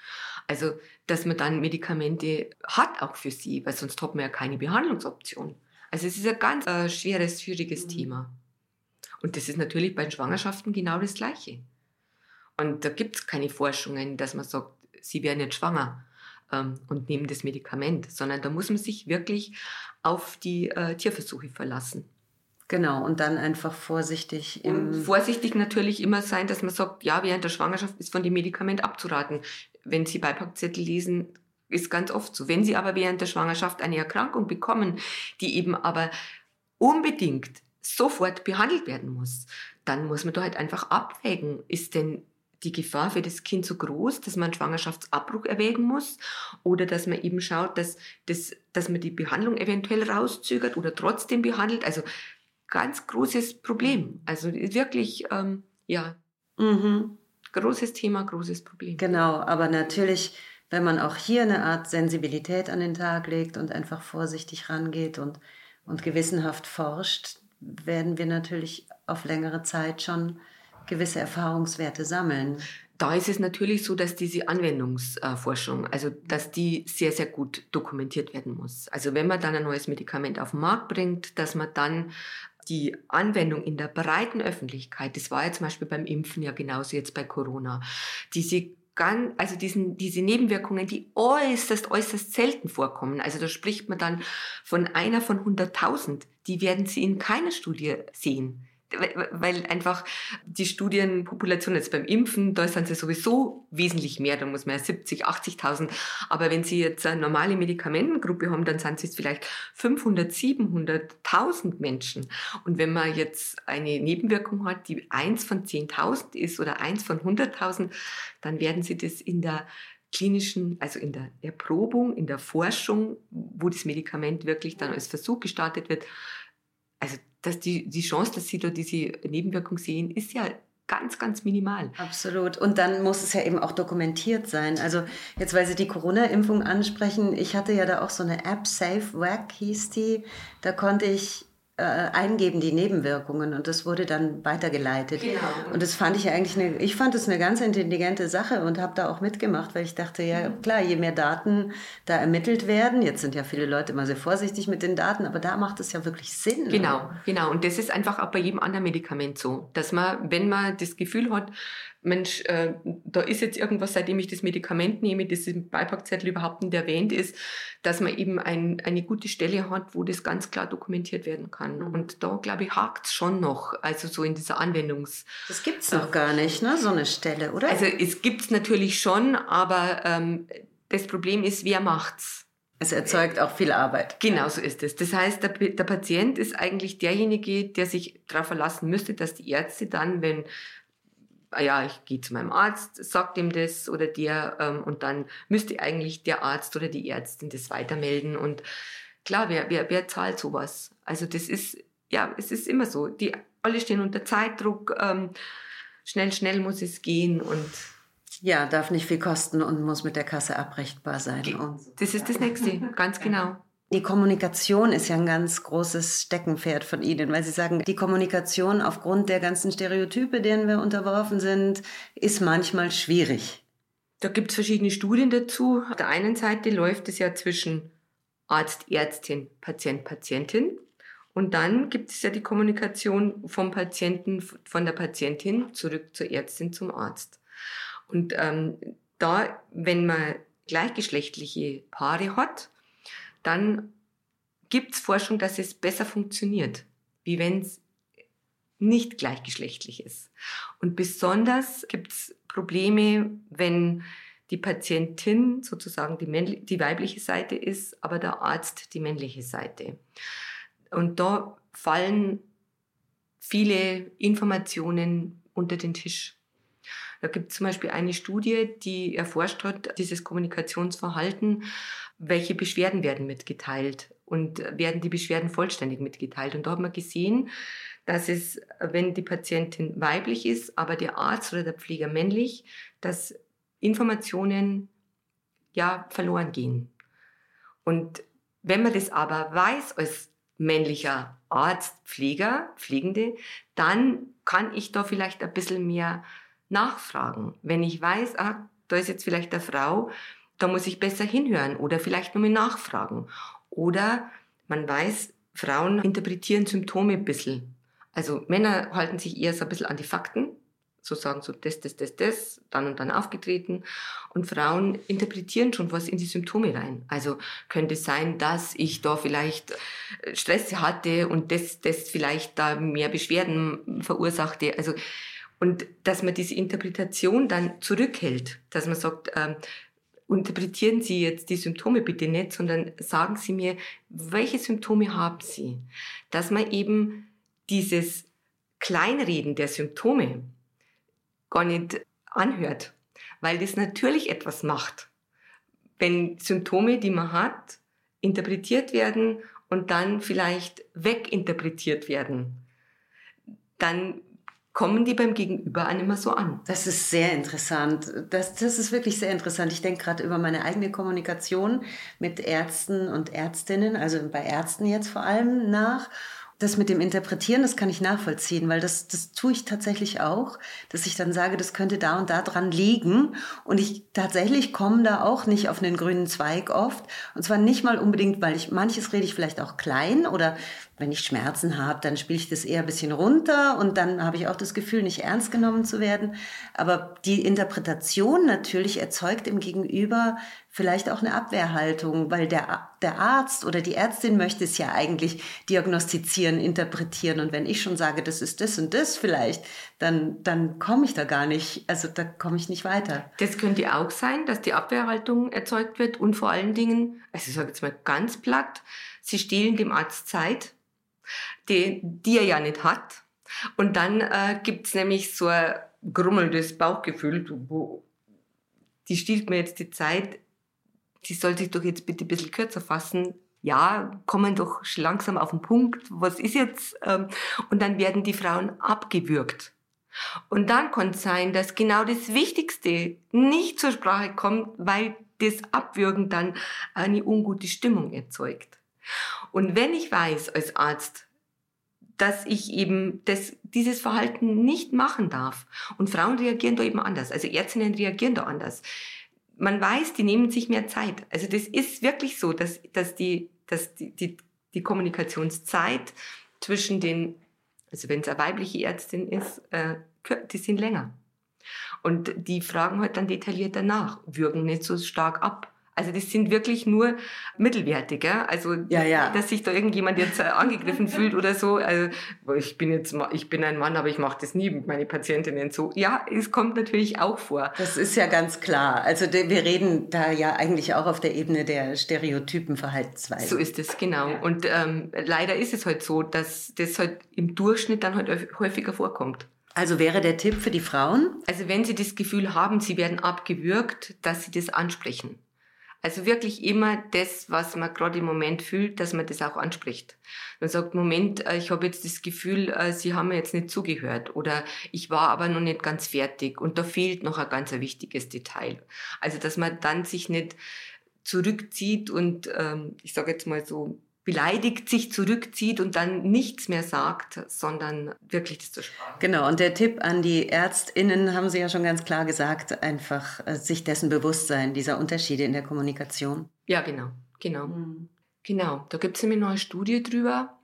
Also, dass man dann Medikamente hat auch für sie, weil sonst hat man ja keine Behandlungsoption. Also es ist ein ganz äh, schweres, schwieriges mhm. Thema. Und das ist natürlich bei den Schwangerschaften genau das Gleiche. Und da gibt es keine Forschungen, dass man sagt, sie werden jetzt schwanger ähm, und nehmen das Medikament, sondern da muss man sich wirklich auf die äh, Tierversuche verlassen. Genau, und dann einfach vorsichtig. und vorsichtig natürlich immer sein, dass man sagt, ja, während der Schwangerschaft ist von dem Medikament abzuraten. Wenn Sie Beipackzettel lesen, ist ganz oft so. Wenn Sie aber während der Schwangerschaft eine Erkrankung bekommen, die eben aber unbedingt sofort behandelt werden muss, dann muss man da halt einfach abwägen, ist denn die Gefahr für das Kind so groß, dass man Schwangerschaftsabbruch erwägen muss oder dass man eben schaut, dass, das, dass man die Behandlung eventuell rauszögert oder trotzdem behandelt. Also ganz großes Problem. Also wirklich, ähm, ja, mhm. großes Thema, großes Problem. Genau, aber natürlich, wenn man auch hier eine Art Sensibilität an den Tag legt und einfach vorsichtig rangeht und, und gewissenhaft forscht, werden wir natürlich auf längere Zeit schon gewisse Erfahrungswerte sammeln. Da ist es natürlich so, dass diese Anwendungsforschung, also dass die sehr, sehr gut dokumentiert werden muss. Also wenn man dann ein neues Medikament auf den Markt bringt, dass man dann die Anwendung in der breiten Öffentlichkeit, das war ja zum Beispiel beim Impfen ja genauso jetzt bei Corona, diese also diesen, diese Nebenwirkungen, die äußerst, äußerst selten vorkommen. Also da spricht man dann von einer von 100.000. Die werden Sie in keiner Studie sehen weil einfach die Studienpopulation jetzt beim Impfen, da sind sie sowieso wesentlich mehr, da muss man ja 70, 80.000. Aber wenn Sie jetzt eine normale Medikamentengruppe haben, dann sind es vielleicht 500, 700.000 Menschen. Und wenn man jetzt eine Nebenwirkung hat, die eins von 10.000 ist oder eins von 100.000, dann werden Sie das in der klinischen, also in der Erprobung, in der Forschung, wo das Medikament wirklich dann als Versuch gestartet wird, also dass die, die Chance, dass sie da diese Nebenwirkung sehen, ist ja ganz, ganz minimal. Absolut. Und dann muss es ja eben auch dokumentiert sein. Also jetzt, weil Sie die Corona-Impfung ansprechen, ich hatte ja da auch so eine App, SafeWack hieß die. Da konnte ich äh, eingeben, die Nebenwirkungen und das wurde dann weitergeleitet. Genau. Und das fand ich eigentlich eine, ich fand es eine ganz intelligente Sache und habe da auch mitgemacht, weil ich dachte, ja mhm. klar, je mehr Daten da ermittelt werden, jetzt sind ja viele Leute immer sehr vorsichtig mit den Daten, aber da macht es ja wirklich Sinn. Genau, oder? genau. Und das ist einfach auch bei jedem anderen Medikament so, dass man, wenn man das Gefühl hat, Mensch, äh, da ist jetzt irgendwas, seitdem ich das Medikament nehme, das im Beipackzettel überhaupt nicht erwähnt ist, dass man eben ein, eine gute Stelle hat, wo das ganz klar dokumentiert werden kann. Mhm. Und da, glaube ich, hakt es schon noch, also so in dieser Anwendungs... Das gibt es noch gar nicht, ne, so eine Stelle, oder? Also es gibt es natürlich schon, aber ähm, das Problem ist, wer macht's? Es erzeugt auch viel Arbeit. Genau so ist es. Das heißt, der, der Patient ist eigentlich derjenige, der sich darauf verlassen müsste, dass die Ärzte dann, wenn ja, ich gehe zu meinem Arzt, sagt ihm das oder der ähm, und dann müsste eigentlich der Arzt oder die Ärztin das weitermelden und klar, wer, wer, wer zahlt sowas? Also das ist, ja, es ist immer so, die alle stehen unter Zeitdruck, ähm, schnell, schnell muss es gehen und ja, darf nicht viel kosten und muss mit der Kasse abrechtbar sein. Das ist das Nächste, ganz genau. Die Kommunikation ist ja ein ganz großes Steckenpferd von Ihnen, weil Sie sagen, die Kommunikation aufgrund der ganzen Stereotype, denen wir unterworfen sind, ist manchmal schwierig. Da gibt es verschiedene Studien dazu. Auf der einen Seite läuft es ja zwischen Arzt, Ärztin, Patient, Patientin. Und dann gibt es ja die Kommunikation vom Patienten, von der Patientin zurück zur Ärztin, zum Arzt. Und ähm, da, wenn man gleichgeschlechtliche Paare hat, dann gibt es Forschung, dass es besser funktioniert, wie wenn es nicht gleichgeschlechtlich ist. Und besonders gibt es Probleme, wenn die Patientin sozusagen die, die weibliche Seite ist, aber der Arzt die männliche Seite. Und da fallen viele Informationen unter den Tisch. Da gibt es zum Beispiel eine Studie, die erforscht hat, dieses Kommunikationsverhalten, welche Beschwerden werden mitgeteilt und werden die Beschwerden vollständig mitgeteilt. Und da hat man gesehen, dass es, wenn die Patientin weiblich ist, aber der Arzt oder der Pfleger männlich, dass Informationen ja verloren gehen. Und wenn man das aber weiß als männlicher Arzt, Pfleger, Pflegende, dann kann ich da vielleicht ein bisschen mehr nachfragen. Wenn ich weiß, ah, da ist jetzt vielleicht eine Frau, da muss ich besser hinhören oder vielleicht nur mal nachfragen. Oder man weiß, Frauen interpretieren Symptome ein bisschen. Also Männer halten sich eher so ein bisschen an die Fakten, so sagen so das, das, das, das, dann und dann aufgetreten. Und Frauen interpretieren schon was in die Symptome rein. Also könnte es sein, dass ich da vielleicht äh, Stress hatte und das, das vielleicht da mehr Beschwerden verursachte. Also und dass man diese Interpretation dann zurückhält, dass man sagt, ähm, interpretieren Sie jetzt die Symptome bitte nicht, sondern sagen Sie mir, welche Symptome haben Sie? Dass man eben dieses Kleinreden der Symptome gar nicht anhört, weil das natürlich etwas macht. Wenn Symptome, die man hat, interpretiert werden und dann vielleicht weginterpretiert werden, dann kommen die beim Gegenüber an immer so an. Das ist sehr interessant. Das, das ist wirklich sehr interessant. Ich denke gerade über meine eigene Kommunikation mit Ärzten und Ärztinnen, also bei Ärzten jetzt vor allem nach das mit dem Interpretieren, das kann ich nachvollziehen, weil das, das tue ich tatsächlich auch, dass ich dann sage, das könnte da und da dran liegen. Und ich tatsächlich komme da auch nicht auf einen grünen Zweig oft. Und zwar nicht mal unbedingt, weil ich, manches rede ich vielleicht auch klein oder wenn ich Schmerzen habe, dann spiele ich das eher ein bisschen runter und dann habe ich auch das Gefühl, nicht ernst genommen zu werden. Aber die Interpretation natürlich erzeugt im Gegenüber vielleicht auch eine Abwehrhaltung, weil der, der Arzt oder die Ärztin möchte es ja eigentlich diagnostizieren, interpretieren. Und wenn ich schon sage, das ist das und das vielleicht, dann, dann komme ich da gar nicht, also da komme ich nicht weiter. Das könnte auch sein, dass die Abwehrhaltung erzeugt wird und vor allen Dingen, also ich sage jetzt mal ganz platt, sie stehlen dem Arzt Zeit, die, die er ja nicht hat. Und dann äh, es nämlich so ein grummelndes Bauchgefühl, wo die stiehlt mir jetzt die Zeit, die soll sich doch jetzt bitte ein bisschen kürzer fassen. Ja, kommen doch langsam auf den Punkt. Was ist jetzt? Ähm, und dann werden die Frauen abgewürgt. Und dann kann es sein, dass genau das Wichtigste nicht zur Sprache kommt, weil das Abwürgen dann eine ungute Stimmung erzeugt. Und wenn ich weiß als Arzt, dass ich eben das, dieses Verhalten nicht machen darf. Und Frauen reagieren da eben anders. Also Ärztinnen reagieren da anders man weiß, die nehmen sich mehr Zeit. Also das ist wirklich so, dass, dass, die, dass die, die, die Kommunikationszeit zwischen den, also wenn es eine weibliche Ärztin ist, äh, die sind länger. Und die fragen halt dann detaillierter nach, würgen nicht so stark ab. Also das sind wirklich nur Mittelwertige. Also ja, ja. dass sich da irgendjemand jetzt äh, angegriffen fühlt oder so. Also ich bin jetzt ich bin ein Mann, aber ich mache das nie mit meinen Patientinnen so. Ja, es kommt natürlich auch vor. Das ist ja ganz klar. Also wir reden da ja eigentlich auch auf der Ebene der stereotypen Verhaltensweisen. So ist es genau. Ja. Und ähm, leider ist es halt so, dass das halt im Durchschnitt dann halt häufiger vorkommt. Also wäre der Tipp für die Frauen? Also wenn sie das Gefühl haben, sie werden abgewürgt, dass sie das ansprechen. Also wirklich immer das, was man gerade im Moment fühlt, dass man das auch anspricht. Man sagt, Moment, äh, ich habe jetzt das Gefühl, äh, Sie haben mir jetzt nicht zugehört oder ich war aber noch nicht ganz fertig und da fehlt noch ein ganz wichtiges Detail. Also dass man dann sich nicht zurückzieht und ähm, ich sage jetzt mal so beleidigt sich zurückzieht und dann nichts mehr sagt, sondern wirklich das zur Sprache. Genau, und der Tipp an die ÄrztInnen haben Sie ja schon ganz klar gesagt, einfach äh, sich dessen bewusst sein, dieser Unterschiede in der Kommunikation. Ja, genau, genau. Mhm. Genau, da gibt es nämlich noch eine Studie drüber,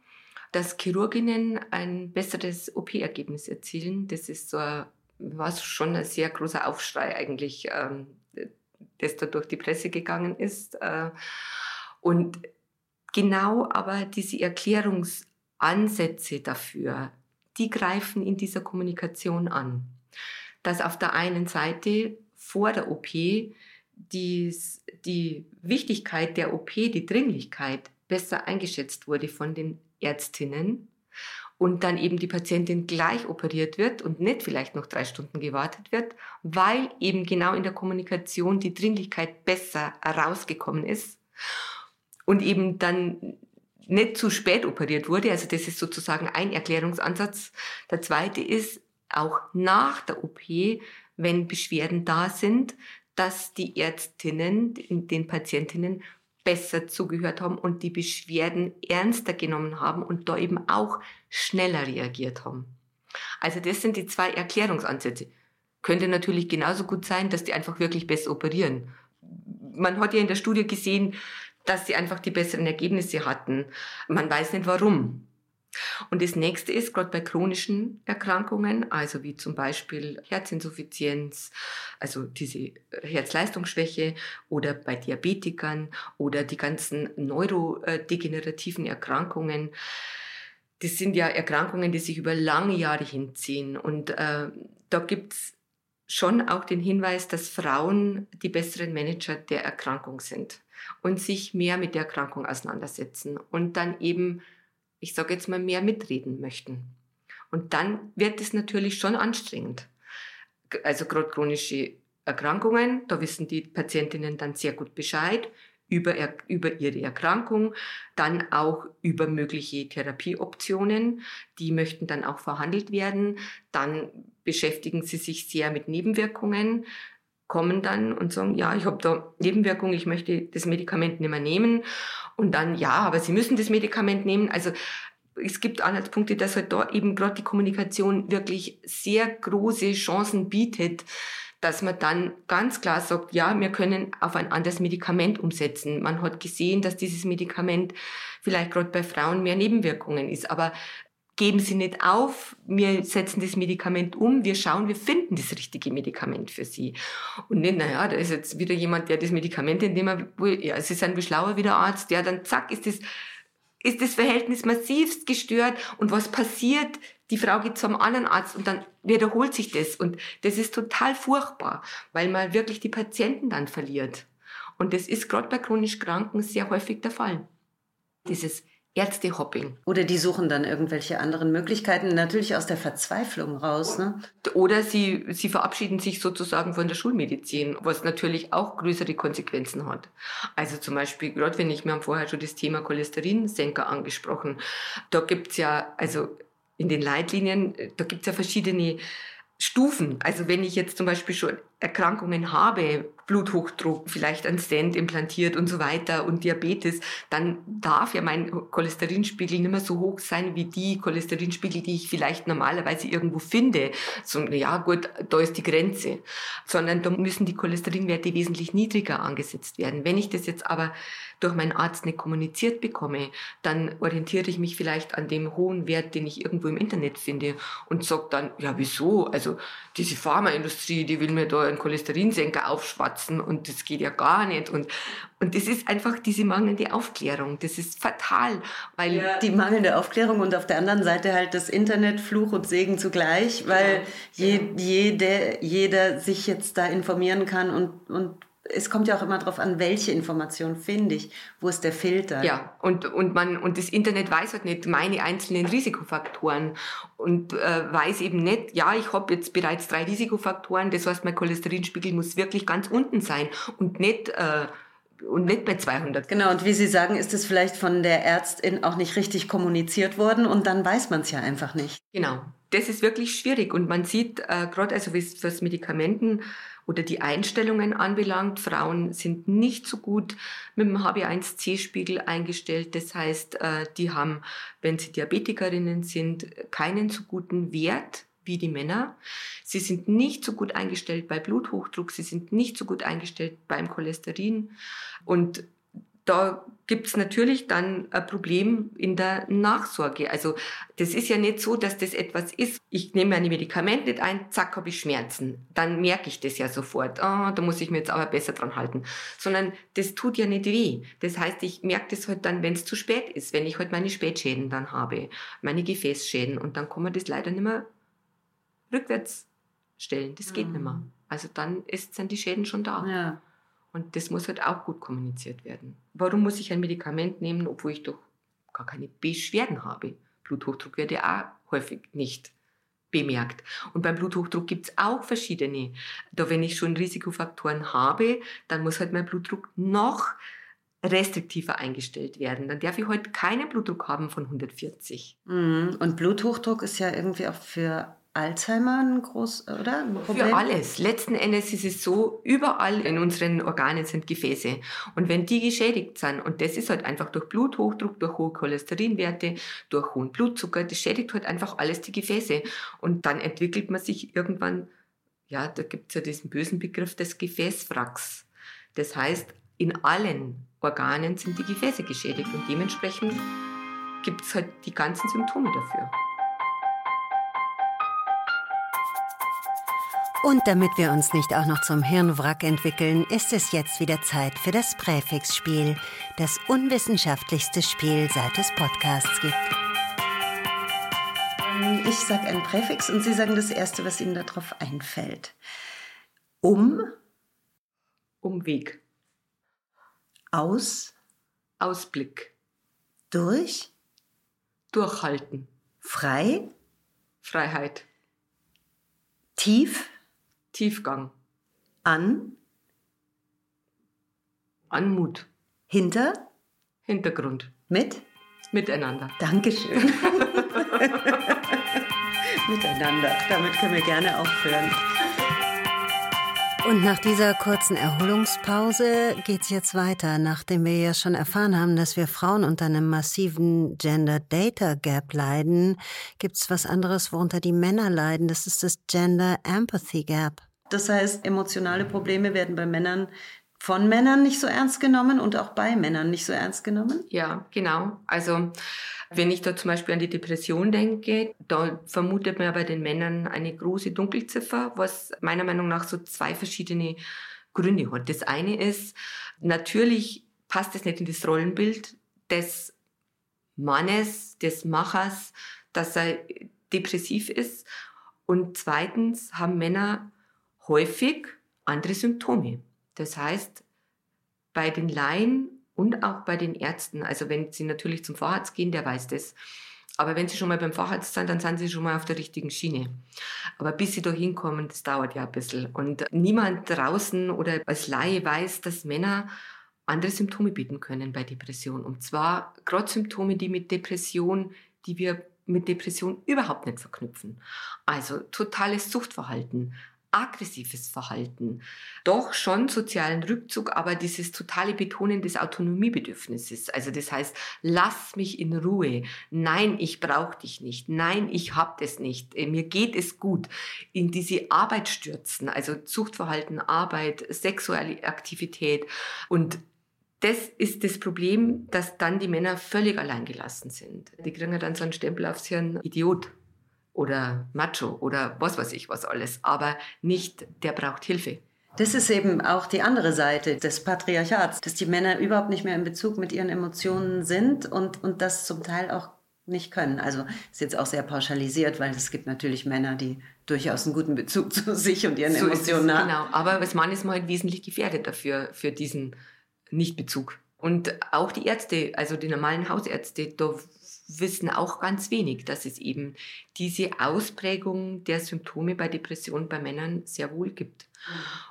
dass Chirurginnen ein besseres OP-Ergebnis erzielen. Das ist so ein, war schon ein sehr großer Aufschrei eigentlich, ähm, das da durch die Presse gegangen ist. Äh, und genau aber diese Erklärungsansätze dafür, die greifen in dieser Kommunikation an. Dass auf der einen Seite vor der OP die, die Wichtigkeit der OP, die Dringlichkeit besser eingeschätzt wurde von den Ärztinnen und dann eben die Patientin gleich operiert wird und nicht vielleicht noch drei Stunden gewartet wird, weil eben genau in der Kommunikation die Dringlichkeit besser herausgekommen ist und eben dann nicht zu spät operiert wurde. Also das ist sozusagen ein Erklärungsansatz. Der zweite ist auch nach der OP, wenn Beschwerden da sind, dass die Ärztinnen den Patientinnen besser zugehört haben und die Beschwerden ernster genommen haben und da eben auch schneller reagiert haben. Also das sind die zwei Erklärungsansätze. Könnte natürlich genauso gut sein, dass die einfach wirklich besser operieren. Man hat ja in der Studie gesehen, dass sie einfach die besseren Ergebnisse hatten. Man weiß nicht warum. Und das nächste ist, gerade bei chronischen Erkrankungen, also wie zum Beispiel Herzinsuffizienz, also diese Herzleistungsschwäche oder bei Diabetikern oder die ganzen neurodegenerativen Erkrankungen. Das sind ja Erkrankungen, die sich über lange Jahre hinziehen. Und äh, da gibt's schon auch den Hinweis, dass Frauen die besseren Manager der Erkrankung sind und sich mehr mit der Erkrankung auseinandersetzen und dann eben ich sage jetzt mal, mehr mitreden möchten. Und dann wird es natürlich schon anstrengend. Also gerade chronische Erkrankungen, da wissen die Patientinnen dann sehr gut Bescheid über, über ihre Erkrankung, dann auch über mögliche Therapieoptionen, die möchten dann auch verhandelt werden. Dann beschäftigen sie sich sehr mit Nebenwirkungen, kommen dann und sagen, ja, ich habe da Nebenwirkungen, ich möchte das Medikament nicht mehr nehmen. Und dann, ja, aber Sie müssen das Medikament nehmen. Also es gibt Anhaltspunkte, dass halt da eben gerade die Kommunikation wirklich sehr große Chancen bietet, dass man dann ganz klar sagt, ja, wir können auf ein anderes Medikament umsetzen. Man hat gesehen, dass dieses Medikament vielleicht gerade bei Frauen mehr Nebenwirkungen ist, aber geben Sie nicht auf, wir setzen das Medikament um, wir schauen, wir finden das richtige Medikament für Sie. Und nicht, naja, da ist jetzt wieder jemand, der das Medikament, in dem er, ja, es ist ein schlauer wieder Arzt, ja, dann zack, ist das, ist das Verhältnis massivst gestört und was passiert? Die Frau geht zum anderen Arzt und dann wiederholt sich das und das ist total furchtbar, weil man wirklich die Patienten dann verliert. Und das ist gerade bei chronisch Kranken sehr häufig der Fall. Dieses Ärztehopping. Oder die suchen dann irgendwelche anderen Möglichkeiten, natürlich aus der Verzweiflung raus. Ne? Oder sie, sie verabschieden sich sozusagen von der Schulmedizin, was natürlich auch größere Konsequenzen hat. Also zum Beispiel, gerade wenn ich, wir haben vorher schon das Thema Cholesterinsenker angesprochen, da gibt's ja, also in den Leitlinien, da gibt's ja verschiedene Stufen. Also wenn ich jetzt zum Beispiel schon Erkrankungen habe, Bluthochdruck, vielleicht ein Stent implantiert und so weiter und Diabetes, dann darf ja mein Cholesterinspiegel nicht mehr so hoch sein wie die Cholesterinspiegel, die ich vielleicht normalerweise irgendwo finde. So, ja gut, da ist die Grenze. Sondern da müssen die Cholesterinwerte wesentlich niedriger angesetzt werden. Wenn ich das jetzt aber durch meinen Arzt nicht kommuniziert bekomme, dann orientiere ich mich vielleicht an dem hohen Wert, den ich irgendwo im Internet finde und sage dann, ja wieso? Also diese Pharmaindustrie, die will mir da einen Cholesterinsenker aufschwatzen und das geht ja gar nicht. Und, und das ist einfach diese mangelnde Aufklärung. Das ist fatal, weil... Ja. Die mangelnde Aufklärung und auf der anderen Seite halt das Internet, Fluch und Segen zugleich, weil ja. Je, jede, jeder sich jetzt da informieren kann und, und es kommt ja auch immer darauf an, welche Information finde ich, wo ist der Filter. Ja, und, und, man, und das Internet weiß halt nicht meine einzelnen Risikofaktoren und äh, weiß eben nicht, ja, ich habe jetzt bereits drei Risikofaktoren, das heißt, mein Cholesterinspiegel muss wirklich ganz unten sein und nicht... Äh, und nicht bei 200. Genau, und wie Sie sagen, ist es vielleicht von der Ärztin auch nicht richtig kommuniziert worden und dann weiß man es ja einfach nicht. Genau, das ist wirklich schwierig und man sieht äh, gerade, also was Medikamenten oder die Einstellungen anbelangt. Frauen sind nicht so gut mit dem HB1C-Spiegel eingestellt. Das heißt, äh, die haben, wenn sie Diabetikerinnen sind, keinen so guten Wert wie die Männer. Sie sind nicht so gut eingestellt bei Bluthochdruck, sie sind nicht so gut eingestellt beim Cholesterin und da gibt es natürlich dann ein Problem in der Nachsorge. Also das ist ja nicht so, dass das etwas ist. Ich nehme ein Medikament nicht ein, zack, habe ich Schmerzen. Dann merke ich das ja sofort. Ah, da muss ich mir jetzt aber besser dran halten. Sondern das tut ja nicht weh. Das heißt, ich merke das halt dann, wenn es zu spät ist, wenn ich halt meine Spätschäden dann habe, meine Gefäßschäden. Und dann kann man das leider nicht mehr rückwärts stellen. Das geht mhm. nicht mehr. Also dann ist, sind die Schäden schon da. Ja. Und das muss halt auch gut kommuniziert werden. Warum muss ich ein Medikament nehmen, obwohl ich doch gar keine Beschwerden habe? Bluthochdruck wird ja auch häufig nicht bemerkt. Und beim Bluthochdruck gibt es auch verschiedene. Da wenn ich schon Risikofaktoren habe, dann muss halt mein Blutdruck noch restriktiver eingestellt werden. Dann darf ich heute halt keinen Blutdruck haben von 140. Mhm. Und Bluthochdruck ist ja irgendwie auch für Alzheimer ein groß, oder? Ein Problem? Für alles. Letzten Endes ist es so, überall in unseren Organen sind Gefäße. Und wenn die geschädigt sind, und das ist halt einfach durch Bluthochdruck, durch hohe Cholesterinwerte, durch hohen Blutzucker, das schädigt halt einfach alles die Gefäße. Und dann entwickelt man sich irgendwann, ja, da gibt es ja diesen bösen Begriff des Gefäßwracks. Das heißt, in allen Organen sind die Gefäße geschädigt und dementsprechend gibt es halt die ganzen Symptome dafür. Und damit wir uns nicht auch noch zum Hirnwrack entwickeln, ist es jetzt wieder Zeit für das Präfixspiel, das unwissenschaftlichste Spiel, seit es Podcasts gibt. Ich sage ein Präfix und Sie sagen das Erste, was Ihnen darauf einfällt. Um. Umweg. Aus. Ausblick. Durch. Durchhalten. Frei. Freiheit. Tief. Tiefgang. An. Anmut. Hinter. Hintergrund. Mit. Miteinander. Dankeschön. Miteinander. Damit können wir gerne aufhören. Und nach dieser kurzen Erholungspause geht's jetzt weiter, nachdem wir ja schon erfahren haben, dass wir Frauen unter einem massiven Gender Data Gap leiden, gibt's was anderes, worunter die Männer leiden. Das ist das Gender Empathy Gap. Das heißt, emotionale Probleme werden bei Männern von Männern nicht so ernst genommen und auch bei Männern nicht so ernst genommen? Ja, genau. Also wenn ich da zum Beispiel an die Depression denke, da vermutet man bei den Männern eine große Dunkelziffer, was meiner Meinung nach so zwei verschiedene Gründe hat. Das eine ist, natürlich passt es nicht in das Rollenbild des Mannes, des Machers, dass er depressiv ist. Und zweitens haben Männer häufig andere Symptome. Das heißt, bei den Laien und auch bei den Ärzten. Also wenn Sie natürlich zum Facharzt gehen, der weiß das. Aber wenn Sie schon mal beim Facharzt sind, dann sind Sie schon mal auf der richtigen Schiene. Aber bis Sie da hinkommen, das dauert ja ein bisschen. Und niemand draußen oder als Laie weiß, dass Männer andere Symptome bieten können bei Depression. Und zwar gerade Symptome, die mit Depression, die wir mit Depression überhaupt nicht verknüpfen. Also totales Suchtverhalten, aggressives Verhalten, doch schon sozialen Rückzug, aber dieses totale Betonen des Autonomiebedürfnisses. Also das heißt, lass mich in Ruhe. Nein, ich brauche dich nicht. Nein, ich hab das nicht. Äh, mir geht es gut. In diese Arbeit stürzen, also Zuchtverhalten, Arbeit, sexuelle Aktivität und das ist das Problem, dass dann die Männer völlig alleingelassen sind. Die kriegen ja dann so einen Stempel aufs Hirn, Idiot oder Macho oder was weiß ich was alles, aber nicht, der braucht Hilfe. Das ist eben auch die andere Seite des Patriarchats, dass die Männer überhaupt nicht mehr in Bezug mit ihren Emotionen sind und, und das zum Teil auch nicht können. Also ist jetzt auch sehr pauschalisiert, weil es gibt natürlich Männer, die durchaus einen guten Bezug zu sich und ihren so Emotionen haben. Genau, aber als Mann ist man halt wesentlich gefährdet dafür, für diesen Nichtbezug. Und auch die Ärzte, also die normalen Hausärzte, da wissen auch ganz wenig, dass es eben diese Ausprägung der Symptome bei Depressionen bei Männern sehr wohl gibt.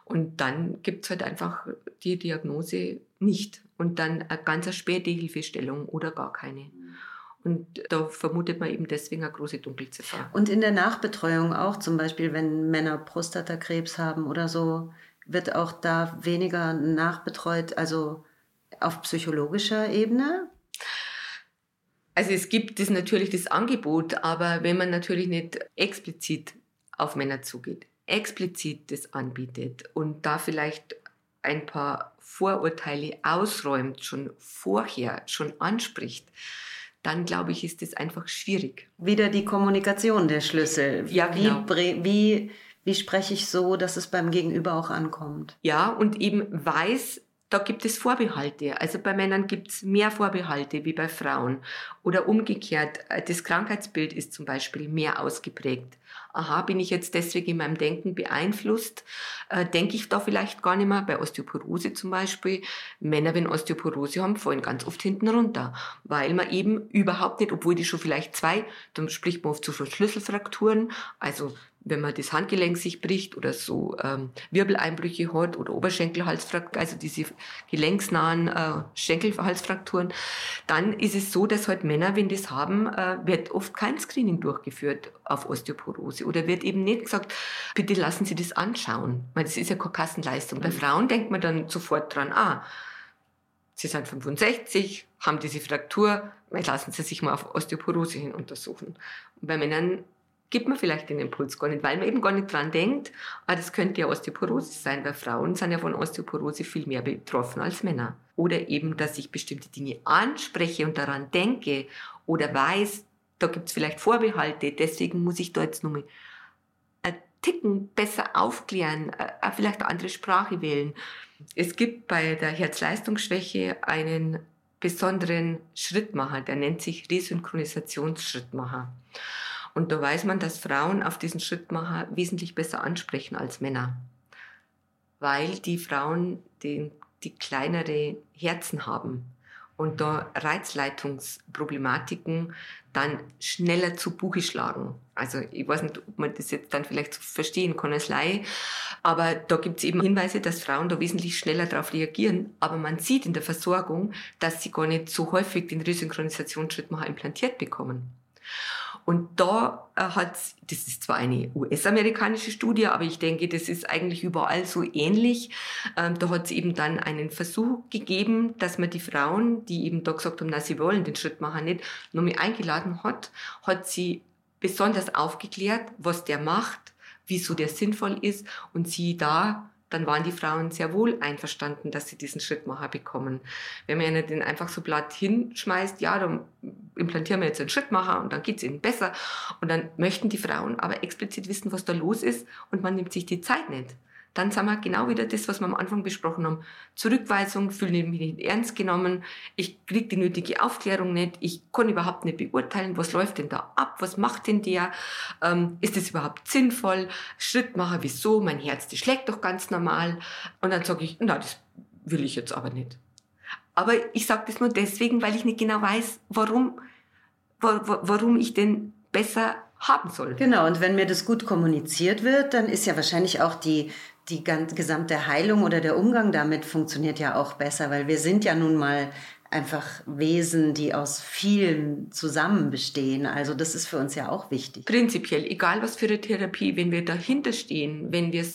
Und dann gibt es halt einfach die Diagnose nicht und dann eine ganz späte Hilfestellung oder gar keine. Und da vermutet man eben deswegen eine große Dunkelziffer. Und in der Nachbetreuung auch, zum Beispiel, wenn Männer Prostatakrebs haben oder so, wird auch da weniger nachbetreut, also auf psychologischer Ebene? Also es gibt das natürlich das Angebot, aber wenn man natürlich nicht explizit auf Männer zugeht, explizit das anbietet und da vielleicht ein paar Vorurteile ausräumt, schon vorher, schon anspricht, dann glaube ich, ist es einfach schwierig. Wieder die Kommunikation der Schlüssel. Ja, genau. Wie, wie, wie spreche ich so, dass es beim Gegenüber auch ankommt? Ja, und eben weiß, da gibt es Vorbehalte. Also bei Männern gibt es mehr Vorbehalte wie bei Frauen. Oder umgekehrt, äh, das Krankheitsbild ist zum Beispiel mehr ausgeprägt. Aha, bin ich jetzt deswegen in meinem Denken beeinflusst? Äh, denke ich da vielleicht gar nicht mehr? Bei Osteoporose zum Beispiel. Männer, wenn Osteoporose haben, fallen ganz oft hinten runter. Weil man eben überhaupt nicht, obwohl die schon vielleicht zwei, dann spricht man oft so von Schlüsselfrakturen. Also wenn man das Handgelenk sich bricht oder so ähm, Wirbeleinbrüche hat oder Oberschenkelhalsfrakturen, also diese gelenksnahen äh, Schenkelhalsfrakturen, dann ist es so, dass halt Männer, wenn das haben, äh, wird oft kein Screening durchgeführt auf Osteoporose oder wird eben nicht gesagt, bitte lassen Sie das anschauen, weil das ist ja keine Kassenleistung. Mhm. Bei Frauen denkt man dann sofort dran, ah, Sie sind 65, haben diese Fraktur, lassen Sie sich mal auf Osteoporose hin untersuchen. Und bei Männern gibt man vielleicht den Impuls gar nicht, weil man eben gar nicht dran denkt, ah, das könnte ja Osteoporose sein, weil Frauen sind ja von Osteoporose viel mehr betroffen als Männer. Oder eben, dass ich bestimmte Dinge anspreche und daran denke oder weiß, da gibt es vielleicht Vorbehalte, deswegen muss ich da jetzt nochmal ein Ticken besser aufklären, äh, vielleicht eine andere Sprache wählen. Es gibt bei der Herzleistungsschwäche einen besonderen Schrittmacher, der nennt sich Resynchronisationsschrittmacher. Und da weiß man, dass Frauen auf diesen Schrittmacher wesentlich besser ansprechen als Männer, weil die Frauen den, die kleinere Herzen haben und da Reizleitungsproblematiken dann schneller zu Buche schlagen. Also ich weiß nicht, ob man das jetzt dann vielleicht verstehen kann als Laie, aber da gibt es eben Hinweise, dass Frauen da wesentlich schneller darauf reagieren, aber man sieht in der Versorgung, dass sie gar nicht so häufig den Resynchronisationsschrittmacher implantiert bekommen. Und da äh, hat, das ist zwar eine US-amerikanische Studie, aber ich denke, das ist eigentlich überall so ähnlich. Ähm, da hat es eben dann einen Versuch gegeben, dass man die Frauen, die eben da gesagt haben, na, sie wollen den Schritt machen nicht, nur mehr eingeladen hat, hat sie besonders aufgeklärt, was der macht, wieso der sinnvoll ist und sie da dann waren die Frauen sehr wohl einverstanden, dass sie diesen Schrittmacher bekommen. Wenn man den einfach so platt hinschmeißt, ja, dann implantieren wir jetzt einen Schrittmacher und dann geht es ihnen besser. Und dann möchten die Frauen aber explizit wissen, was da los ist und man nimmt sich die Zeit nicht dann sind wir genau wieder das, was wir am Anfang besprochen haben. Zurückweisung, fühle mich nicht ernst genommen, ich kriege die nötige Aufklärung nicht, ich kann überhaupt nicht beurteilen, was läuft denn da ab, was macht denn der, ähm, ist das überhaupt sinnvoll, Schrittmacher, wieso, mein Herz, das schlägt doch ganz normal. Und dann sage ich, na, das will ich jetzt aber nicht. Aber ich sage das nur deswegen, weil ich nicht genau weiß, warum, warum ich denn besser haben soll. Genau, und wenn mir das gut kommuniziert wird, dann ist ja wahrscheinlich auch die die ganze, gesamte Heilung oder der Umgang damit funktioniert ja auch besser, weil wir sind ja nun mal einfach Wesen, die aus vielen zusammen bestehen. Also das ist für uns ja auch wichtig. Prinzipiell, egal was für eine Therapie, wenn wir dahinter stehen, wenn wir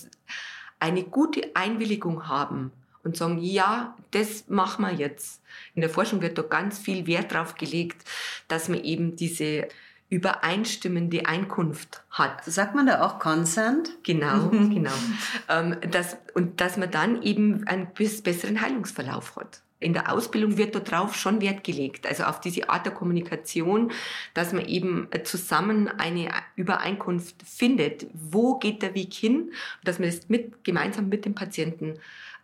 eine gute Einwilligung haben und sagen, ja, das machen wir jetzt. In der Forschung wird da ganz viel Wert drauf gelegt, dass man eben diese übereinstimmende Einkunft hat. Sagt man da auch Consent? Genau, genau. Ähm, das, und dass man dann eben einen besseren Heilungsverlauf hat. In der Ausbildung wird darauf schon Wert gelegt, also auf diese Art der Kommunikation, dass man eben zusammen eine Übereinkunft findet. Wo geht der Weg hin? Dass man das mit, gemeinsam mit dem Patienten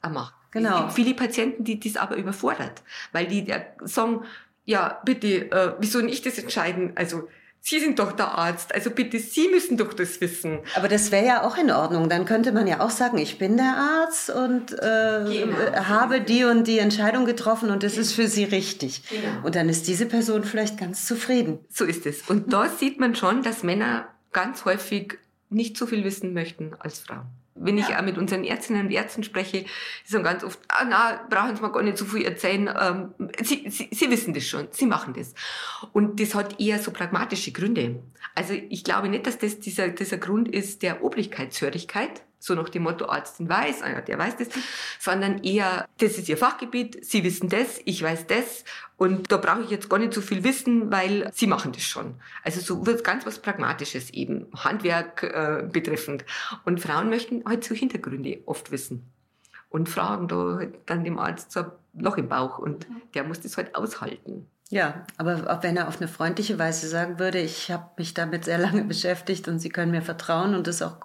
äh, macht. Genau. Es gibt viele Patienten, die das aber überfordert, weil die sagen, ja, bitte, äh, wieso nicht das entscheiden? Also, Sie sind doch der Arzt, also bitte, Sie müssen doch das wissen. Aber das wäre ja auch in Ordnung. Dann könnte man ja auch sagen, ich bin der Arzt und äh, genau. habe die und die Entscheidung getroffen und das ist für Sie richtig. Genau. Und dann ist diese Person vielleicht ganz zufrieden. So ist es. Und da sieht man schon, dass Männer ganz häufig nicht so viel wissen möchten als Frauen. Wenn ich auch mit unseren Ärztinnen und Ärzten spreche, die sagen ganz oft, ah, na, brauchen Sie mir gar nicht so viel erzählen, ähm, Sie, Sie, Sie wissen das schon, Sie machen das. Und das hat eher so pragmatische Gründe. Also ich glaube nicht, dass das dieser, dieser Grund ist der Obrigkeitshörigkeit, so nach dem Motto Arztin weiß, ah ja, der weiß das, sondern eher, das ist ihr Fachgebiet, sie wissen das, ich weiß das und da brauche ich jetzt gar nicht so viel wissen, weil sie machen das schon. Also so wird ganz was Pragmatisches eben, Handwerk äh, betreffend. Und Frauen möchten halt so Hintergründe oft wissen. und fragen da halt dann dem Arzt so ein Loch im Bauch und mhm. der muss das halt aushalten. Ja, aber auch wenn er auf eine freundliche Weise sagen würde, ich habe mich damit sehr lange beschäftigt und Sie können mir vertrauen und das auch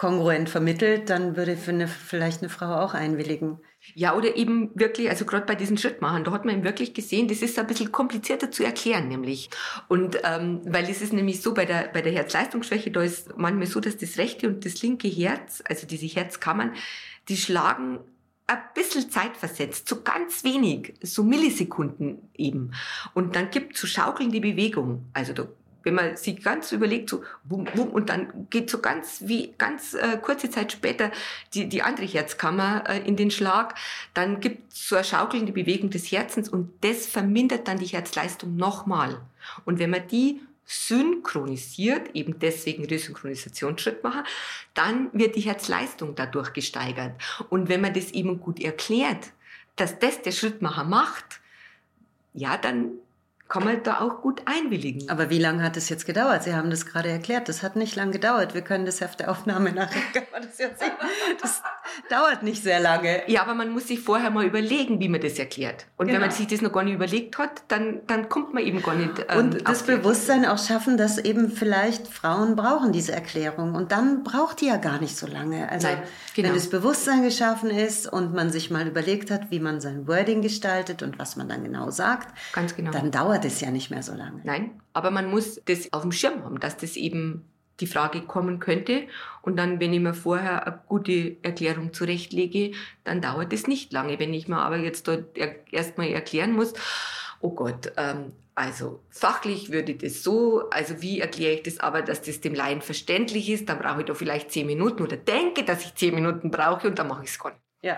kongruent vermittelt, dann würde eine, vielleicht eine Frau auch einwilligen. Ja, oder eben wirklich, also gerade bei diesen Schrittmachern, da hat man eben wirklich gesehen, das ist ein bisschen komplizierter zu erklären, nämlich. Und ähm, weil es ist nämlich so, bei der, bei der Herzleistungsschwäche, da ist manchmal so, dass das rechte und das linke Herz, also diese Herzkammern, die schlagen ein bisschen Zeit versetzt, so ganz wenig, so Millisekunden eben. Und dann gibt es so schaukelnde Bewegung. Also da wenn man sich ganz überlegt, so wum, wum, und dann geht so ganz wie ganz äh, kurze Zeit später die, die andere Herzkammer äh, in den Schlag, dann gibt so eine schaukelnde Bewegung des Herzens und das vermindert dann die Herzleistung nochmal. Und wenn man die synchronisiert, eben deswegen Resynchronisationsschritt machen, dann wird die Herzleistung dadurch gesteigert. Und wenn man das eben gut erklärt, dass das der Schrittmacher macht, ja, dann kann man da auch gut einwilligen. Aber wie lange hat es jetzt gedauert? Sie haben das gerade erklärt. Das hat nicht lange gedauert. Wir können das Heft der Aufnahme nachher. Das, das dauert nicht sehr lange. Ja, aber man muss sich vorher mal überlegen, wie man das erklärt. Und genau. wenn man sich das noch gar nicht überlegt hat, dann, dann kommt man eben gar nicht. Ähm, und das Bewusstsein auch schaffen, dass eben vielleicht Frauen brauchen diese Erklärung. Und dann braucht die ja gar nicht so lange. Also Nein, genau. wenn das Bewusstsein geschaffen ist und man sich mal überlegt hat, wie man sein Wording gestaltet und was man dann genau sagt, Ganz genau. dann dauert es ja nicht mehr so lange. Nein, aber man muss das auf dem Schirm haben, dass das eben die Frage kommen könnte. Und dann, wenn ich mir vorher eine gute Erklärung zurechtlege, dann dauert es nicht lange. Wenn ich mir aber jetzt dort erstmal erklären muss, oh Gott, ähm, also fachlich würde das so, also wie erkläre ich das aber, dass das dem Laien verständlich ist, dann brauche ich da vielleicht zehn Minuten oder denke, dass ich zehn Minuten brauche und dann mache ich es gar nicht. Ja.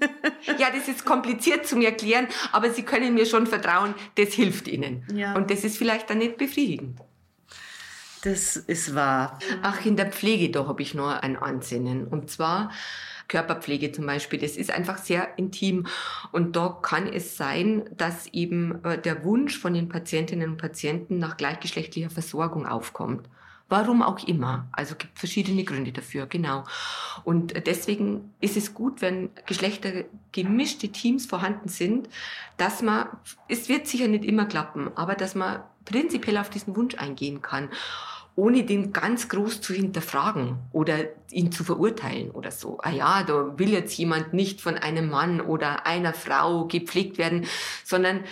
ja, das ist kompliziert zu mir erklären, aber Sie können mir schon vertrauen, das hilft Ihnen. Ja. Und das ist vielleicht dann nicht befriedigend. Das ist wahr. Ach, in der Pflege, da habe ich noch ein Ansinnen. Und zwar Körperpflege zum Beispiel. Das ist einfach sehr intim. Und da kann es sein, dass eben äh, der Wunsch von den Patientinnen und Patienten nach gleichgeschlechtlicher Versorgung aufkommt. Warum auch immer. Also gibt verschiedene Gründe dafür, genau. Und deswegen ist es gut, wenn geschlechtergemischte Teams vorhanden sind, dass man, es wird sicher nicht immer klappen, aber dass man prinzipiell auf diesen Wunsch eingehen kann ohne den ganz groß zu hinterfragen oder ihn zu verurteilen oder so. Ah ja, da will jetzt jemand nicht von einem Mann oder einer Frau gepflegt werden, sondern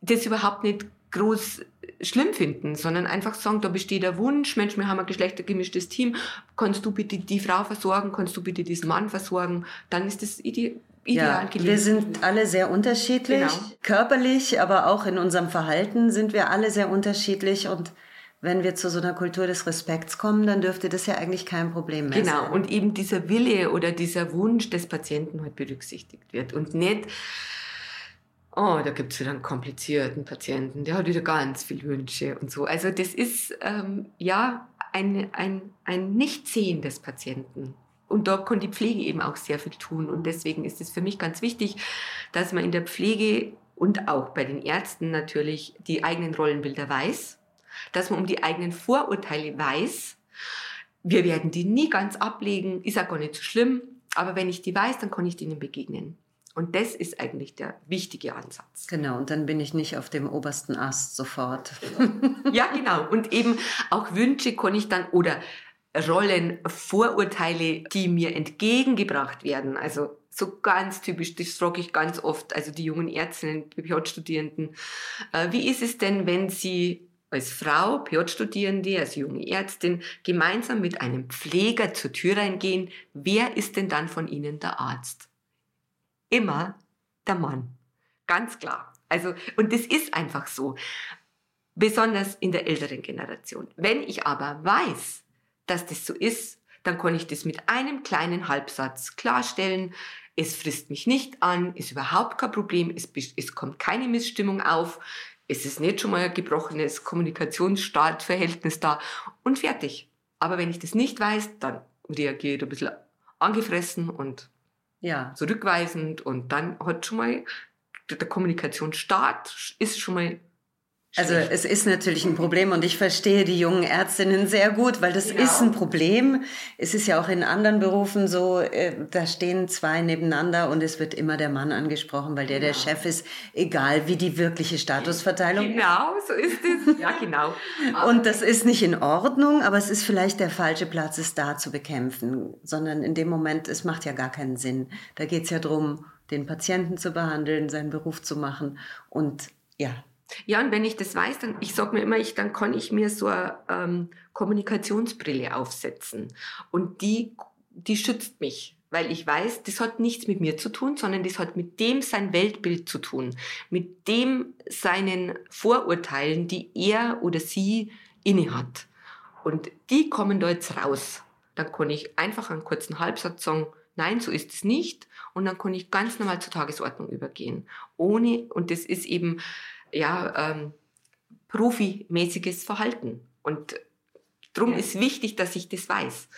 das überhaupt nicht groß schlimm finden, sondern einfach sagen, da besteht der Wunsch, Mensch, wir haben ein geschlechtergemischtes Team, kannst du bitte die Frau versorgen, kannst du bitte diesen Mann versorgen, dann ist das ide ideal ja, gelingen. Wir sind alle sehr unterschiedlich, genau. körperlich, aber auch in unserem Verhalten sind wir alle sehr unterschiedlich und wenn wir zu so einer Kultur des Respekts kommen, dann dürfte das ja eigentlich kein Problem mehr genau. sein. Genau, und eben dieser Wille oder dieser Wunsch des Patienten halt berücksichtigt wird und nicht, oh, da gibt es wieder einen komplizierten Patienten, der hat wieder ganz viele Wünsche und so. Also das ist ähm, ja ein, ein, ein Nichtsehen des Patienten. Und da kann die Pflege eben auch sehr viel tun. Und deswegen ist es für mich ganz wichtig, dass man in der Pflege und auch bei den Ärzten natürlich die eigenen Rollenbilder weiß dass man um die eigenen Vorurteile weiß. Wir werden die nie ganz ablegen, ist auch gar nicht so schlimm, aber wenn ich die weiß, dann kann ich denen begegnen. Und das ist eigentlich der wichtige Ansatz. Genau, und dann bin ich nicht auf dem obersten Ast sofort. ja, genau. Und eben auch Wünsche kann ich dann oder Rollen, Vorurteile, die mir entgegengebracht werden. Also so ganz typisch, das frage ich ganz oft, also die jungen Ärztinnen, PJ-Studierenden. Äh, wie ist es denn, wenn sie als Frau, PJ-Studierende, als junge Ärztin gemeinsam mit einem Pfleger zur Tür reingehen, wer ist denn dann von Ihnen der Arzt? Immer der Mann. Ganz klar. Also, und das ist einfach so. Besonders in der älteren Generation. Wenn ich aber weiß, dass das so ist, dann kann ich das mit einem kleinen Halbsatz klarstellen. Es frisst mich nicht an, ist überhaupt kein Problem, es, es kommt keine Missstimmung auf, es ist nicht schon mal ein gebrochenes Kommunikationsstartverhältnis da und fertig. Aber wenn ich das nicht weiß, dann reagiere ich ein bisschen angefressen und ja. zurückweisend und dann hat schon mal der Kommunikationsstart ist schon mal Also es ist natürlich ein Problem und ich verstehe die jungen Ärztinnen sehr gut, weil das genau. ist ein Problem. Es ist ja auch in anderen Berufen so, äh, da stehen zwei nebeneinander und es wird immer der Mann angesprochen, weil der genau. der Chef ist, egal wie die wirkliche Statusverteilung Genau, so ist es. Ja, genau. und das ist nicht in Ordnung, aber es ist vielleicht der falsche Platz, es da zu bekämpfen, sondern in dem Moment, es macht ja gar keinen Sinn. Da geht es ja darum, den Patienten zu behandeln, seinen Beruf zu machen und ja, ja, und wenn ich das weiß, dann, ich sage mir immer, ich, dann kann ich mir so eine ähm, Kommunikationsbrille aufsetzen. Und die, die schützt mich, weil ich weiß, das hat nichts mit mir zu tun, sondern das hat mit dem sein Weltbild zu tun, mit dem seinen Vorurteilen, die er oder sie innehat. Und die kommen da jetzt raus. Dann kann ich einfach einen kurzen Halbsatz sagen, nein, so ist es nicht. Und dann kann ich ganz normal zur Tagesordnung übergehen. Ohne, und das ist eben, ja, ähm, profimäßiges Verhalten. Und darum ja. ist wichtig, dass ich das weiß.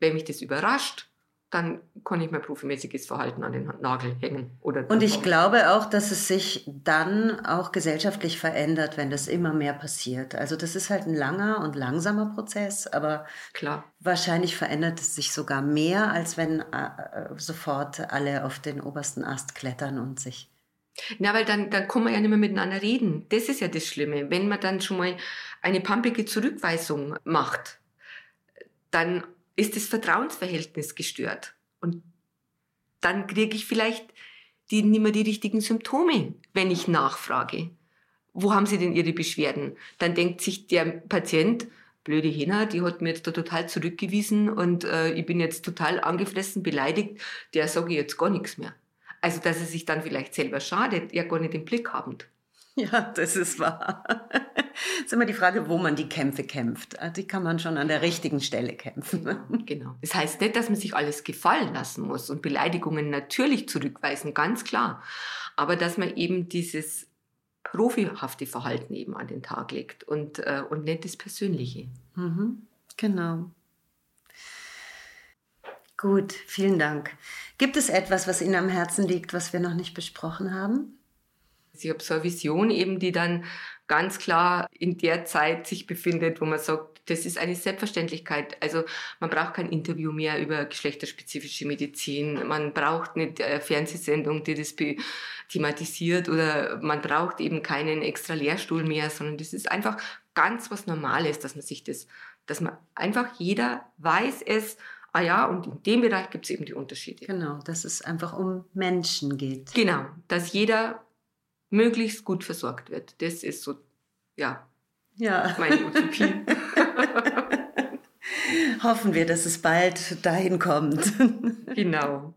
Wenn mich das überrascht, dann kann ich mein profimäßiges Verhalten an den Nagel hängen. Oder und ich glaube auch, dass es sich dann auch gesellschaftlich verändert, wenn das immer mehr passiert. Also das ist halt ein langer und langsamer Prozess, aber Klar. wahrscheinlich verändert es sich sogar mehr, als wenn äh, äh sofort alle auf den obersten Ast klettern und sich na, weil dann, dann kann man ja nicht mehr miteinander reden. Das ist ja das Schlimme. Wenn man dann schon mal eine pampige Zurückweisung macht, dann ist das Vertrauensverhältnis gestört. Und dann kriege ich vielleicht die, nicht mehr die richtigen Symptome, wenn ich nachfrage. Wo haben Sie denn Ihre Beschwerden? Dann denkt sich der Patient, blöde Hena, die hat mir jetzt da total zurückgewiesen und äh, ich bin jetzt total angefressen, beleidigt, der sage ich jetzt gar nichts mehr. Also, dass er sich dann vielleicht selber schadet, ja gar nicht im Blick habend. Ja, das ist wahr. Es ist immer die Frage, wo man die Kämpfe kämpft. Ah, die kann man schon an der richtigen Stelle kämpfen. Genau, genau. Das heißt nicht, dass man sich alles gefallen lassen muss und Beleidigungen natürlich zurückweisen, ganz klar. Aber dass man eben dieses profihafte Verhalten eben an den Tag legt und, äh, und nicht das Persönliche. Mhm, genau. Gut, vielen Dank. Gibt es etwas, was Ihnen am Herzen liegt, was wir noch nicht besprochen haben? Ich habe so eine Vision eben, die dann ganz klar in der Zeit sich befindet, wo man sagt, das ist eine Selbstverständlichkeit. Also man braucht kein Interview mehr über geschlechterspezifische Medizin. Man braucht nicht eine Fernsehsendung, die das thematisiert oder man braucht eben keinen extra Lehrstuhl mehr, sondern das ist einfach ganz was Normales, dass man sich das, dass man einfach jeder weiß es, ah ja, und in dem Bereich gibt es eben die Unterschiede. Genau, dass es einfach um Menschen geht. Genau, dass jeder möglichst gut versorgt wird. Das ist so, ja, ja. meine Utopie. Hoffen wir, dass es bald dahin kommt. genau.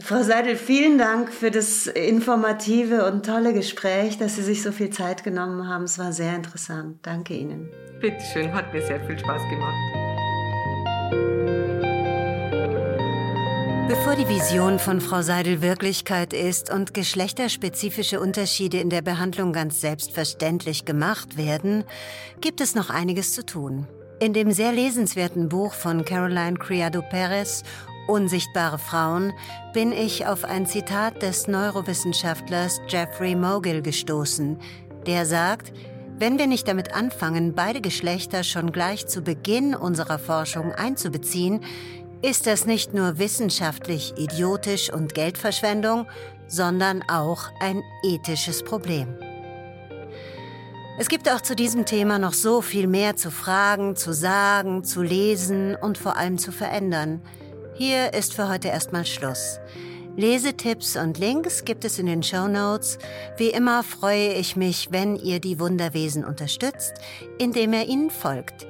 Frau Seidel, vielen Dank für das informative und tolle Gespräch, dass Sie sich so viel Zeit genommen haben. Es war sehr interessant. Danke Ihnen. Bitte schön, hat mir sehr viel Spaß gemacht. Bevor die Vision von Frau Seidel Wirklichkeit ist und geschlechterspezifische Unterschiede in der Behandlung ganz selbstverständlich gemacht werden, gibt es noch einiges zu tun. In dem sehr lesenswerten Buch von Caroline Criado Perez Unsichtbare Frauen bin ich auf ein Zitat des Neurowissenschaftlers Jeffrey Mogill gestoßen, der sagt, wenn wir nicht damit anfangen, beide Geschlechter schon gleich zu Beginn unserer Forschung einzubeziehen, ist das nicht nur wissenschaftlich idiotisch und Geldverschwendung, sondern auch ein ethisches Problem. Es gibt auch zu diesem Thema noch so viel mehr zu fragen, zu sagen, zu lesen und vor allem zu verändern. Hier ist für heute erstmal Schluss. Lesetipps und Links gibt es in den Show Notes. Wie immer freue ich mich, wenn ihr die Wunderwesen unterstützt, indem ihr ihnen folgt.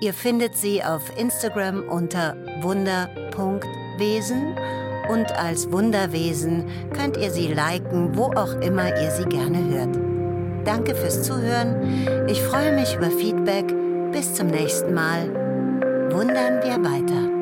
Ihr findet sie auf Instagram unter wunder.wesen und als Wunderwesen könnt ihr sie liken, wo auch immer ihr sie gerne hört. Danke fürs Zuhören. Ich freue mich über Feedback. Bis zum nächsten Mal. Wundern wir weiter.